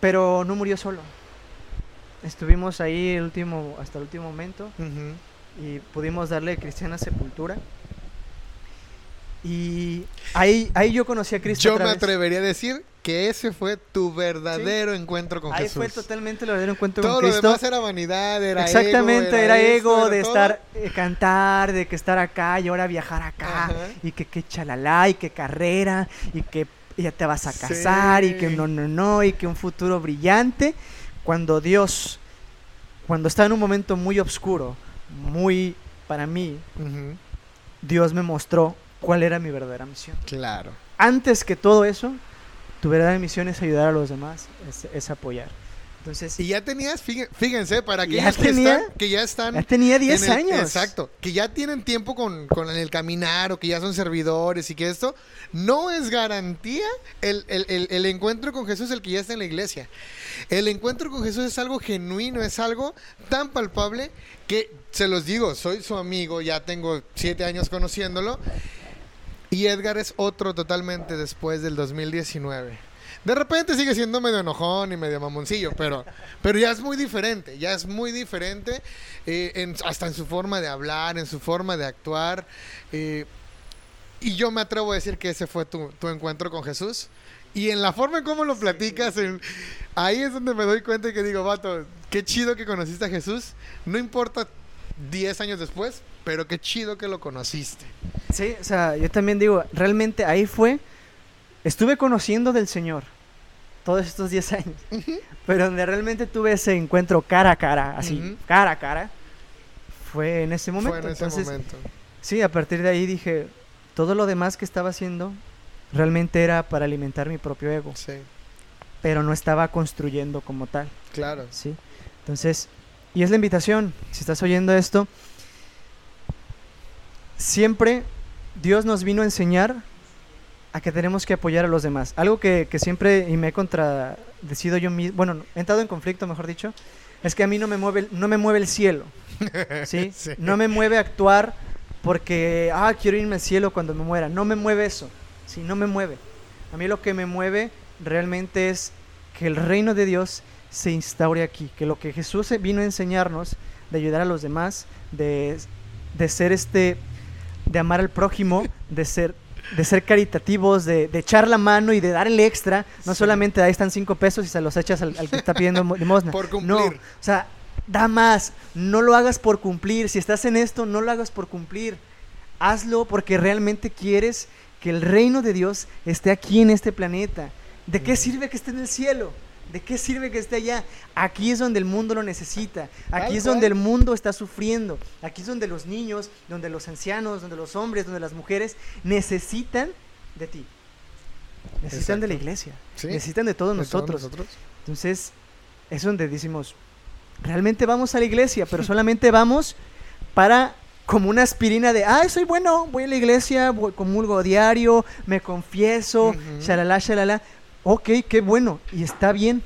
Pero no murió solo. Estuvimos ahí el último, hasta el último momento y pudimos darle cristiana sepultura. Y ahí, ahí yo conocí a Cristo. Yo otra me vez. atrevería a decir que ese fue tu verdadero encuentro con Ahí Jesús. fue totalmente el verdadero encuentro Todo con lo Cristo. demás era vanidad, era Exactamente, ego, era, esto, ego era de todo. estar, eh, cantar, de que estar acá y ahora viajar acá, Ajá. y que, que chalala, y que carrera, y que ya te vas a casar, y que no, no, no, y que un futuro brillante. Cuando Dios, cuando estaba en un momento muy oscuro, muy, para mí. Dios me mostró cuál era mi verdadera misión. Claro. Antes que todo eso, tu verdadera misión es ayudar a los demás, es, es apoyar. Entonces, Y ya tenías, fíjense, para Ya aquellos que, tenía- están, que ya están ya tenía 10 en el- años. Exacto. Que ya tienen tiempo con, con el caminar o que ya son servidores y que esto no es garantía el, el- el- encuentro con Jesús, el que ya está en la iglesia. El encuentro con Jesús es algo genuino, es algo tan palpable que se los digo, soy su amigo, ya tengo siete años conociéndolo. Y Edgar es otro totalmente después del 2019. De repente sigue siendo medio enojón y medio mamoncillo, pero, pero ya es muy diferente, ya es muy diferente, eh, en- hasta en su forma de hablar, en su forma de actuar. eh, y yo me atrevo a decir que ese fue tu, tu encuentro con Jesús. Y en la forma en cómo lo platicas, en- ahí es donde me doy cuenta y que digo, vato, qué chido que conociste a Jesús. No importa 10 años después, pero qué chido que lo conociste. Sí, o sea, yo también digo, realmente ahí fue, estuve conociendo del Señor todos estos 10 años, pero donde realmente tuve ese encuentro cara a cara, así, cara a cara, fue en ese momento. Fue en ese Entonces, momento. sí, a partir de ahí dije, todo lo demás que estaba haciendo realmente era para alimentar mi propio ego, Sí, pero no estaba construyendo como tal. claro. ¿sí? Entonces, y es la invitación, si estás oyendo esto, siempre Dios nos vino a enseñar a que tenemos que apoyar a los demás. Algo que, que siempre, y me he contradecido yo mismo, bueno, no, he entrado en conflicto, mejor dicho, es que a mí no me mueve, el- no me mueve el cielo, ¿sí? Sí. No me mueve actuar porque, ah, quiero irme al cielo cuando me muera. No me mueve eso, ¿sí? No me mueve. A mí lo que me mueve realmente es que el reino de Dios se instaure aquí, que lo que Jesús vino a enseñarnos, de ayudar a los demás, de, de ser este, de amar al prójimo, de ser, de ser caritativos, de, de echar la mano y de dar el extra, no Sí. solamente ahí están cinco pesos y se los echas al, al que está pidiendo mo- limosna. Por No, cumplir. o sea, da más, no lo hagas por cumplir, si estás en esto, no lo hagas por cumplir, hazlo porque realmente quieres que el reino de Dios esté aquí en este planeta. ¿De qué sirve que esté en el cielo? ¿De qué sirve que esté allá? Aquí es donde el mundo lo necesita. Aquí es donde el mundo está sufriendo. Aquí es donde los niños, donde los ancianos, donde los hombres, donde las mujeres necesitan de ti. Necesitan de la iglesia. Sí, Necesitan de todos de todos nosotros. Entonces, es donde decimos, realmente vamos a la iglesia, pero solamente vamos para como una aspirina de, ay, soy bueno, voy a la iglesia, voy, comulgo diario, me confieso, Ujú. shalala, shalala. Ok, qué bueno, y está bien,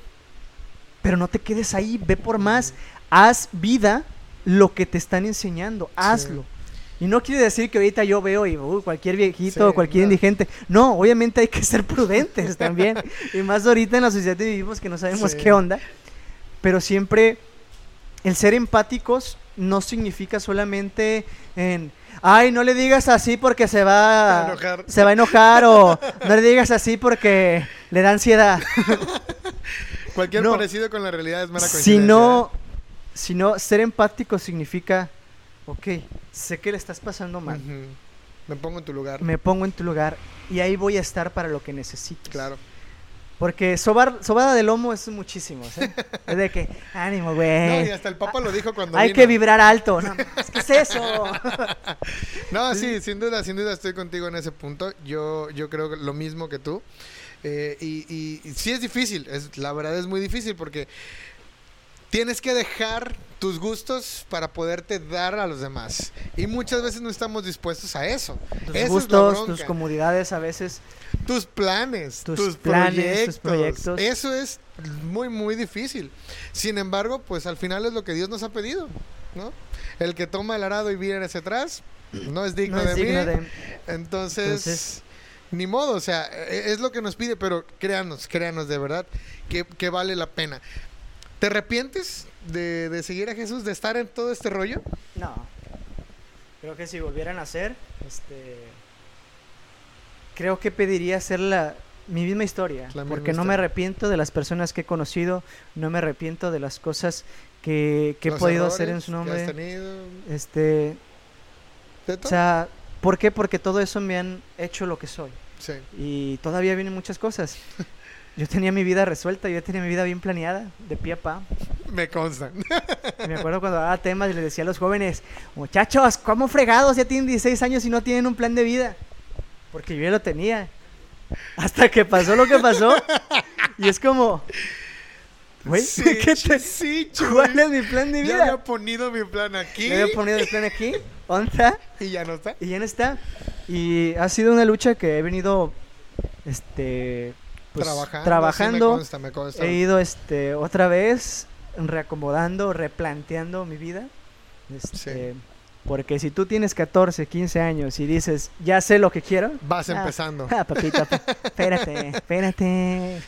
pero no te quedes ahí, ve por más, haz vida lo que te están enseñando, hazlo. Y no quiere decir que ahorita yo veo y uy, cualquier viejito o Sí, cualquier no. indigente. No, obviamente hay que ser prudentes también. y más ahorita en la sociedad que vivimos que no sabemos Sí. qué onda. Pero siempre el ser empáticos no significa solamente en, ay, no le digas así porque se va a enojar. se va a enojar o no le digas así porque le da ansiedad. Cualquier No. parecido con la realidad es mera coincidencia. Si no, si no, ser empático significa, ok, sé que le estás pasando ¿eh? mal. Me pongo en tu lugar. me pongo en tu lugar y ahí voy a estar para lo que necesites. Claro. Porque sobar, sobada de lomo es muchísimo, es de que, ánimo, No, güey. y hasta el Papa lo dijo cuando Hay vino. que vibrar alto. No, es que es eso. No, sí, sin duda, sin duda estoy contigo en ese punto. Yo, yo creo que lo mismo que tú. Eh, y, y- y sí es difícil, es, la verdad es muy difícil porque tienes que dejar tus gustos para poderte dar a los demás. Y muchas veces no estamos dispuestos a eso. Tus Esa gustos, tus comodidades a veces. tus planes, Tus tus, planes, proyectos. tus proyectos. Eso es muy, muy difícil. Sin embargo, pues al final es lo que Dios nos ha pedido, ¿no? El que toma el arado y viene hacia atrás no es digno No es de digno mí. de... Entonces, Entonces- ni modo, o sea, e- es lo que nos pide, pero créanos, créanos de verdad que, que vale la pena. ¿Te arrepientes de, de seguir a Jesús, de estar en todo este rollo? No. Creo que si volvieran a hacer, este. Creo que pediría hacer la, mi misma historia. La misma porque no me arrepiento de las personas que he conocido, no me arrepiento de las cosas que, que he podido hacer en su que has nombre. tenido, Este. ¿de O sea, ¿por qué? Porque todo eso me han hecho lo que soy. sí. Y todavía vienen muchas cosas. Yo tenía mi vida resuelta, yo tenía mi vida bien planeada, de pie a pa. Me consta. Me acuerdo cuando daba temas y les decía a los jóvenes, muchachos, ¿cómo fregados ya tienen 16 años y no tienen un plan de vida? Porque yo ya lo tenía. Hasta que pasó lo que pasó. Y es como, güey, Sí, ¿qué te- sí. ¿cuál es mi plan de Ya vida? había ponido mi plan aquí Le había ponido el plan aquí, onta, y ya no está. y ya no está. Y ha sido una lucha que he venido, este, pues, trabajando. trabajando. sí me consta, me consta. He ido este otra vez reacomodando, replanteando mi vida. Este, Porque si tú tienes 14, 15 años y dices, ya sé lo que quiero. Vas ah, empezando. Ah, papito, pa- espérate, espérate.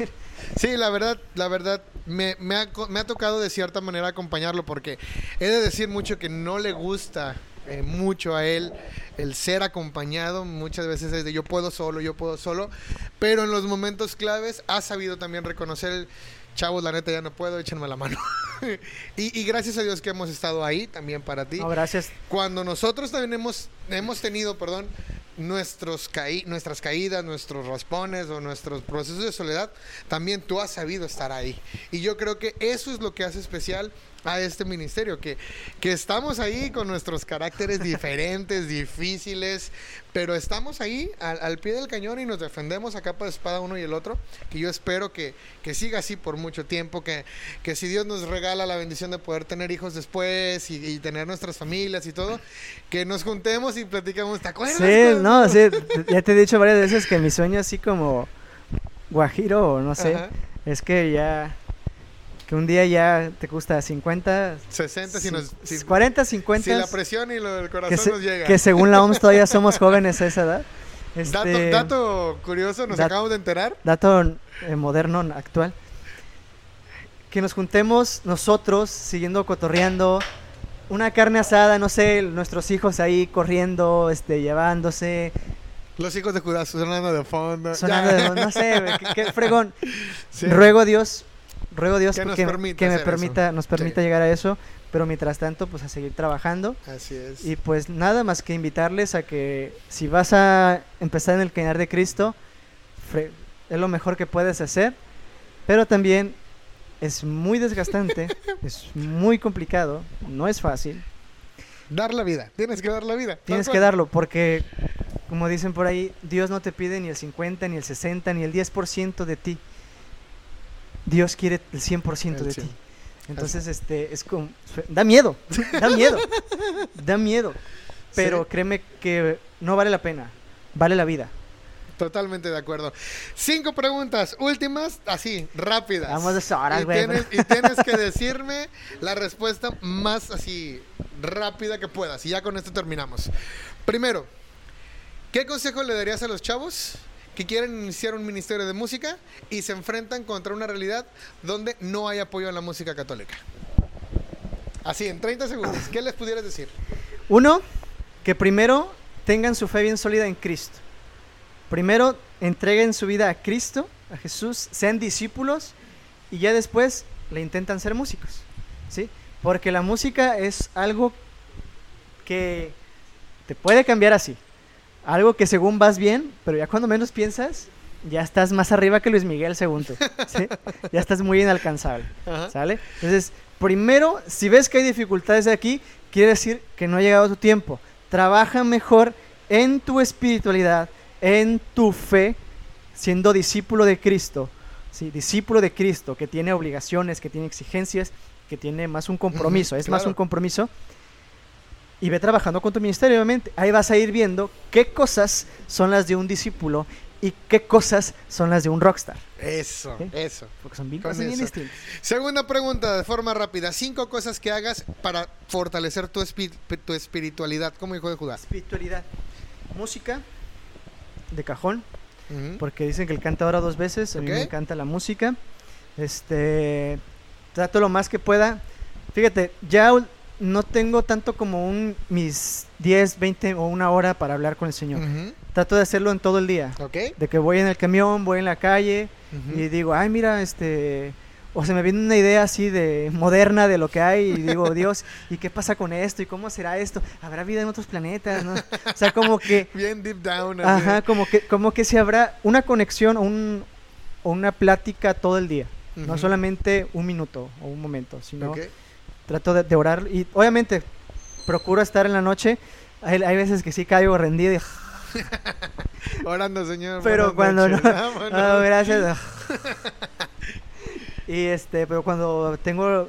Sí, la verdad, la verdad, me, me ha, me ha tocado de cierta manera acompañarlo porque he de decir mucho que no le gusta eh, mucho a él el ser acompañado. Muchas veces es de yo puedo solo, yo puedo solo. Pero en los momentos claves ha sabido también reconocer el chavos, la neta ya no puedo, échenme la mano. y, y gracias a Dios que hemos estado ahí también para ti. No, gracias. Cuando nosotros también hemos, hemos tenido, perdón, nuestros caí nuestras caídas, nuestros raspones o nuestros procesos de soledad, también tú has sabido estar ahí. Y yo creo que eso es lo que hace especial a este ministerio, que, que estamos ahí con nuestros caracteres diferentes, difíciles, pero estamos ahí al, al pie del cañón y nos defendemos a capa de espada uno y el otro, que yo espero que, que siga así por mucho tiempo, que, que si Dios nos regala la bendición de poder tener hijos después y, y tener nuestras familias y todo, que nos juntemos y platicamos, ¿te acuerdas? Sí, no, sí, ya te he dicho varias veces que mi sueño así como guajiro no sé, Ajá. es que ya que un día ya te gusta 50, 60 si nos... Si, 40, 50 si la presión y lo del corazón se- nos llega. que según la OMS todavía somos jóvenes a esa edad. Dato, Este, dato curioso, nos dat- acabamos de enterar. dato eh, moderno, actual. Que nos juntemos nosotros, siguiendo cotorreando, una carne asada, no sé, nuestros hijos ahí corriendo, este, llevándose, Los hijos de Judas sonando de fondo. sonando, Ya. de- no sé, qué, qué fregón. Sí. Ruego a Dios, ruego a Dios Que nos que, permita que me permita, eso. nos permita Sí. llegar a eso, pero mientras tanto, pues a seguir trabajando. Así es. Y pues nada más que invitarles a que si vas a empezar en el caminar de Cristo, es lo mejor que puedes hacer, pero también es muy desgastante, es muy complicado, no es fácil, Dar la vida. Tienes que dar la vida. tienes que darlo porque, como dicen por ahí, Dios no te pide ni el 50, ni el 60, ni el 10% de ti. Dios quiere el 100% El de 100. ti. Entonces, este, es como, da miedo, da miedo, da miedo. Pero Sí. créeme que no vale la pena, vale la vida. Totalmente de acuerdo. Cinco preguntas, últimas, así, rápidas. Vamos de horas, y, güey. tienes, y tienes que decirme la respuesta más así rápida que puedas. Y ya con esto terminamos. Primero, ¿qué consejo le darías a los chavos que quieren iniciar un ministerio de música y se enfrentan contra una realidad donde no hay apoyo a la música católica? Así, en 30 segundos, ¿qué les pudieras decir? Uno, que primero tengan su fe bien sólida en Cristo. Primero entreguen su vida a Cristo, a Jesús, sean discípulos y ya después le intentan ser músicos. ¿Sí? Porque la música es algo que te puede cambiar así. Algo que según vas bien, pero ya cuando menos piensas, ya estás más arriba que Luis Miguel segundo. ¿sí? Ya estás muy inalcanzable. Ajá. ¿Sale? Entonces, primero, si ves que hay dificultades aquí, quiere decir que no ha llegado tu tiempo. Trabaja mejor en tu espiritualidad, en tu fe, siendo discípulo de Cristo. ¿sí? Discípulo de Cristo, que tiene obligaciones, que tiene exigencias, que tiene más un compromiso. Es más un compromiso. Y ve trabajando con tu ministerio, obviamente. Ahí vas a ir viendo qué cosas son las de un discípulo y qué cosas son las de un rockstar. Eso, ¿Sí? eso. Porque son bien, cosas bien distintas. Segunda pregunta, de forma rápida. Cinco cosas que hagas para fortalecer tu, espi- tu espiritualidad como hijo de Judá. Espiritualidad. Música de cajón, porque dicen que el canta ahora dos veces. A mí me encanta la música. Este. Trato lo más que pueda. Fíjate, ya no tengo tanto como un mis 10, 20 o una hora para hablar con el Señor. Trato de hacerlo en todo el día. De que voy en el camión, voy en la calle y digo, ay, mira, este. O se me viene una idea así de moderna de lo que hay y digo, Dios, ¿y qué pasa con esto? ¿Y cómo será esto? ¿Habrá vida en otros planetas? ¿no? O sea, como que Bien deep down. así. Ajá, como que, como que si habrá una conexión o, un, o una plática todo el día. No solamente un minuto o un momento, sino. Trato de, de orar. Y obviamente procuro estar en la noche. Hay, hay veces que sí caigo rendido y... Orando, Señor. Pero cuando no... noches. Gracias. y este, pero cuando tengo...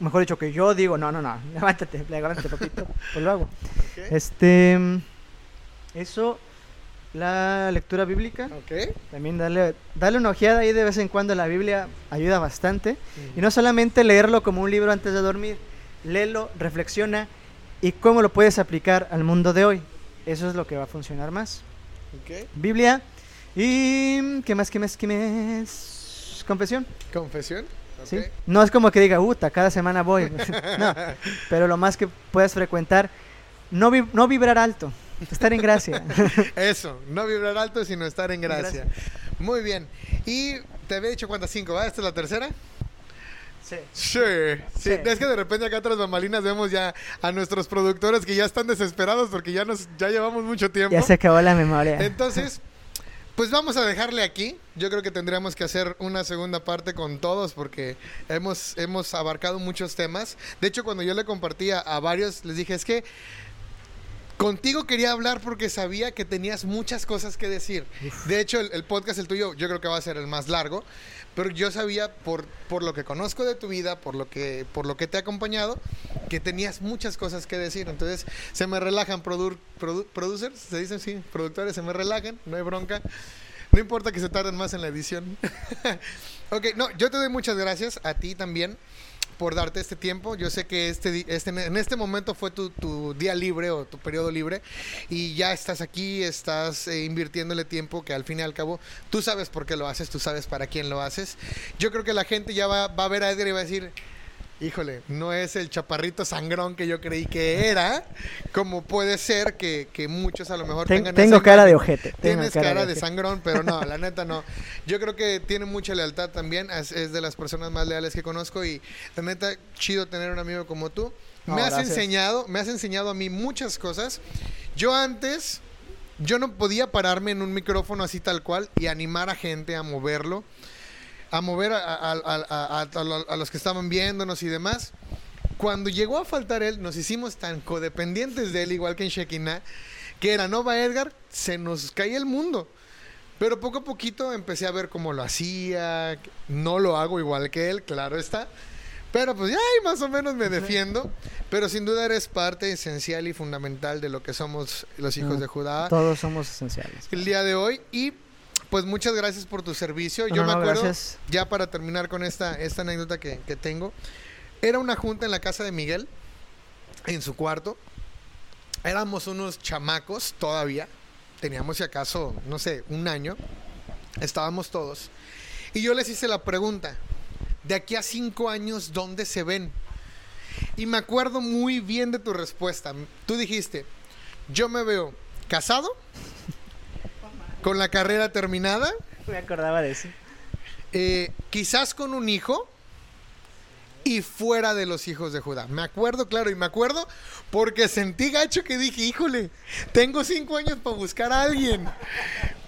Mejor dicho, que yo digo, no, no, no, levántate, levántate, papito, pues lo hago. Este, eso, la lectura bíblica. Ok. También darle, darle una ojeada ahí de vez en cuando a la Biblia ayuda bastante. Y no solamente leerlo como un libro antes de dormir, léelo, reflexiona y cómo lo puedes aplicar al mundo de hoy. Eso es lo que va a funcionar más. Ok. Biblia y... ¿Qué más? ¿Qué más? ¿Qué más? Confesión. Confesión. ¿sí? No es como que diga, puta, cada semana voy. no, pero lo más que puedes frecuentar, no, vi- no vibrar alto, estar en gracia. Eso, no vibrar alto, sino estar en gracia. Muy bien. Y te había dicho cuántas cinco, ¿va? ¿Esta es la tercera? sí. Sí, sí, Sí. Es que de repente acá tras bambalinas vemos ya a nuestros productores que ya están desesperados porque ya nos ya llevamos mucho tiempo. Ya se acabó la memoria. Entonces, pues vamos a dejarle aquí. Yo creo que tendríamos que hacer una segunda parte con todos porque hemos, hemos abarcado muchos temas. De hecho, cuando yo le compartía a varios, les dije, es que contigo quería hablar porque sabía que tenías muchas cosas que decir. De hecho, el, el podcast, el tuyo, yo creo que va a ser el más largo. Pero yo sabía por, por lo que conozco de tu vida, por lo que por lo que te he acompañado, que tenías muchas cosas que decir. Entonces, se me relajan produ- produ- producers, se dicen sí, productores, se me relajan, no hay bronca. No importa que se tarden más en la edición. ok, no, yo te doy muchas gracias a ti también por darte este tiempo. Yo sé que este, este en este momento fue tu, tu día libre o tu periodo libre y ya estás aquí, estás eh, invirtiéndole tiempo que al fin y al cabo tú sabes por qué lo haces, tú sabes para quién lo haces. Yo creo que la gente ya va, va a ver a Edgar y va a decir, híjole, no es el chaparrito sangrón que yo creí que era, como puede ser que, que muchos a lo mejor Ten- tengan tengo cara de ojete. Tienes cara, de ojete. sangrón, pero no, la neta no. Yo creo que tiene mucha lealtad también. Es, es de las personas más leales que conozco y la neta, chido tener un amigo como tú. No, me has gracias. enseñado, me has enseñado a mí muchas cosas. Yo antes, yo no podía pararme en un micrófono así tal cual y animar a gente a moverlo, a mover a, los que estaban viéndonos y demás. Cuando llegó a faltar él, nos hicimos tan codependientes de él, igual que en Shekinah, que era Nova Edgar, se nos caía el mundo. Pero poco a poquito empecé a ver cómo lo hacía. No lo hago igual que él, claro está. Pero pues ya ahí más o menos me defiendo. Pero sin duda eres parte esencial y fundamental de lo que somos los hijos No, de Judá Todos somos esenciales. el día de hoy. Y pues muchas gracias por tu servicio. No, Yo me no, acuerdo, gracias. ya para terminar con esta, esta anécdota que, que tengo, era una junta en la casa de Miguel, en su cuarto. Éramos unos chamacos todavía. Teníamos si acaso, no sé, un año. Estábamos todos. Y yo les hice la pregunta, de aquí a cinco años, ¿dónde se ven? Y me acuerdo muy bien de tu respuesta. Tú dijiste, yo me veo casado, con la carrera terminada, Me acordaba de eso. eh, quizás con un hijo y fuera de los hijos de Judá. Me acuerdo, claro, y me acuerdo porque sentí gacho que dije, híjole, tengo cinco años para buscar a alguien.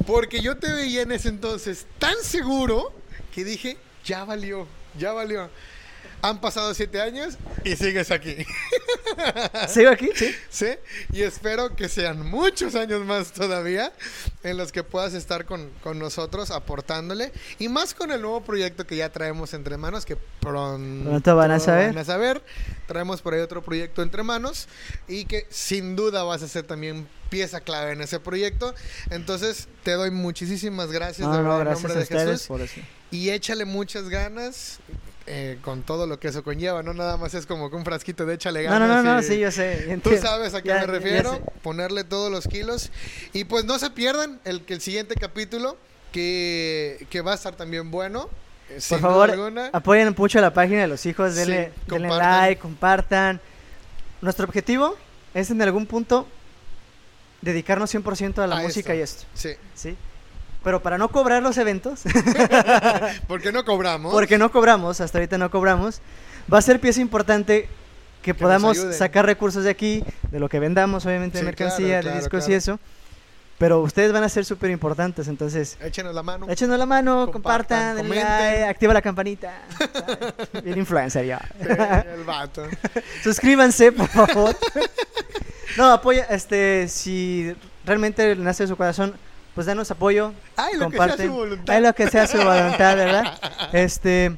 Porque yo te veía en ese entonces tan seguro que dije, ya valió, ya valió. Han pasado siete años y sigues aquí. ¿Sigo aquí? Sí. ¿Sí? Y espero que sean muchos años más todavía en los que puedas estar con, con nosotros aportándole. Y más con el nuevo proyecto que ya traemos entre manos, que pronto, Pronto van a saber. van a saber. Traemos por ahí otro proyecto entre manos y que sin duda vas a ser también pieza clave en ese proyecto. Entonces te doy muchísimas gracias No, de no, verdad, en gracias nombre a de ustedes Jesús. por eso. Y échale muchas ganas. Eh, con todo lo que eso conlleva, no nada más es como que un frasquito de échale ganas. no, no, no, sí, yo sé. yo Tú entiendo. sabes a qué Ya- me refiero. Ponerle todos los kilos. Y pues no se pierdan el, que el siguiente capítulo, que, que va a estar también bueno. eh, sin Por favor, alguna. apoyen mucho la página de los hijos, Sí, denle, denle like, compartan. Nuestro objetivo es en algún punto dedicarnos 100% a la A música esto. y esto, Sí. ¿sí? Pero para no cobrar los eventos, Porque no cobramos. porque no cobramos, hasta ahorita no cobramos, va a ser pieza importante que, podamos sacar recursos de aquí, de lo que vendamos, obviamente, de mercancía, claro, de claro, discos y eso. Pero ustedes van a ser súper importantes, entonces Échenos la mano. échenos la mano, Compartan, compartan, like, activa la campanita. Bien influencer ya. Sí, el vato. Suscríbanse, por favor. No, apoya, este, si realmente nace de su corazón, pues danos apoyo, Ay, lo que sea comparten. su voluntad. Ay, lo que sea su voluntad, ¿verdad? Este,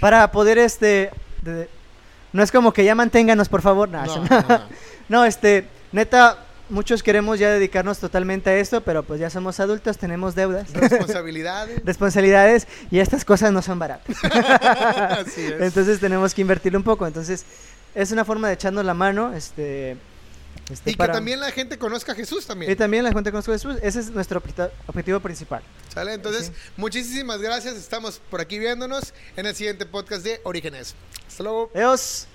para poder, este, de- no es como que ya manténganos, por favor. No, No, no, no. este, neta, muchos queremos ya dedicarnos totalmente a esto, pero pues ya somos adultos, tenemos deudas, Responsabilidades. responsabilidades y estas cosas no son baratas. Así es. Entonces tenemos que invertirle un poco. Entonces es una forma de echarnos la mano. Este, este, y que para- también la gente conozca a Jesús y también. también la gente con Jesús. Ese es nuestro objetivo principal. ¿Sale? Entonces, Sí. muchísimas gracias. Estamos por aquí viéndonos en el siguiente podcast de Orígenes. Hasta luego. Adiós.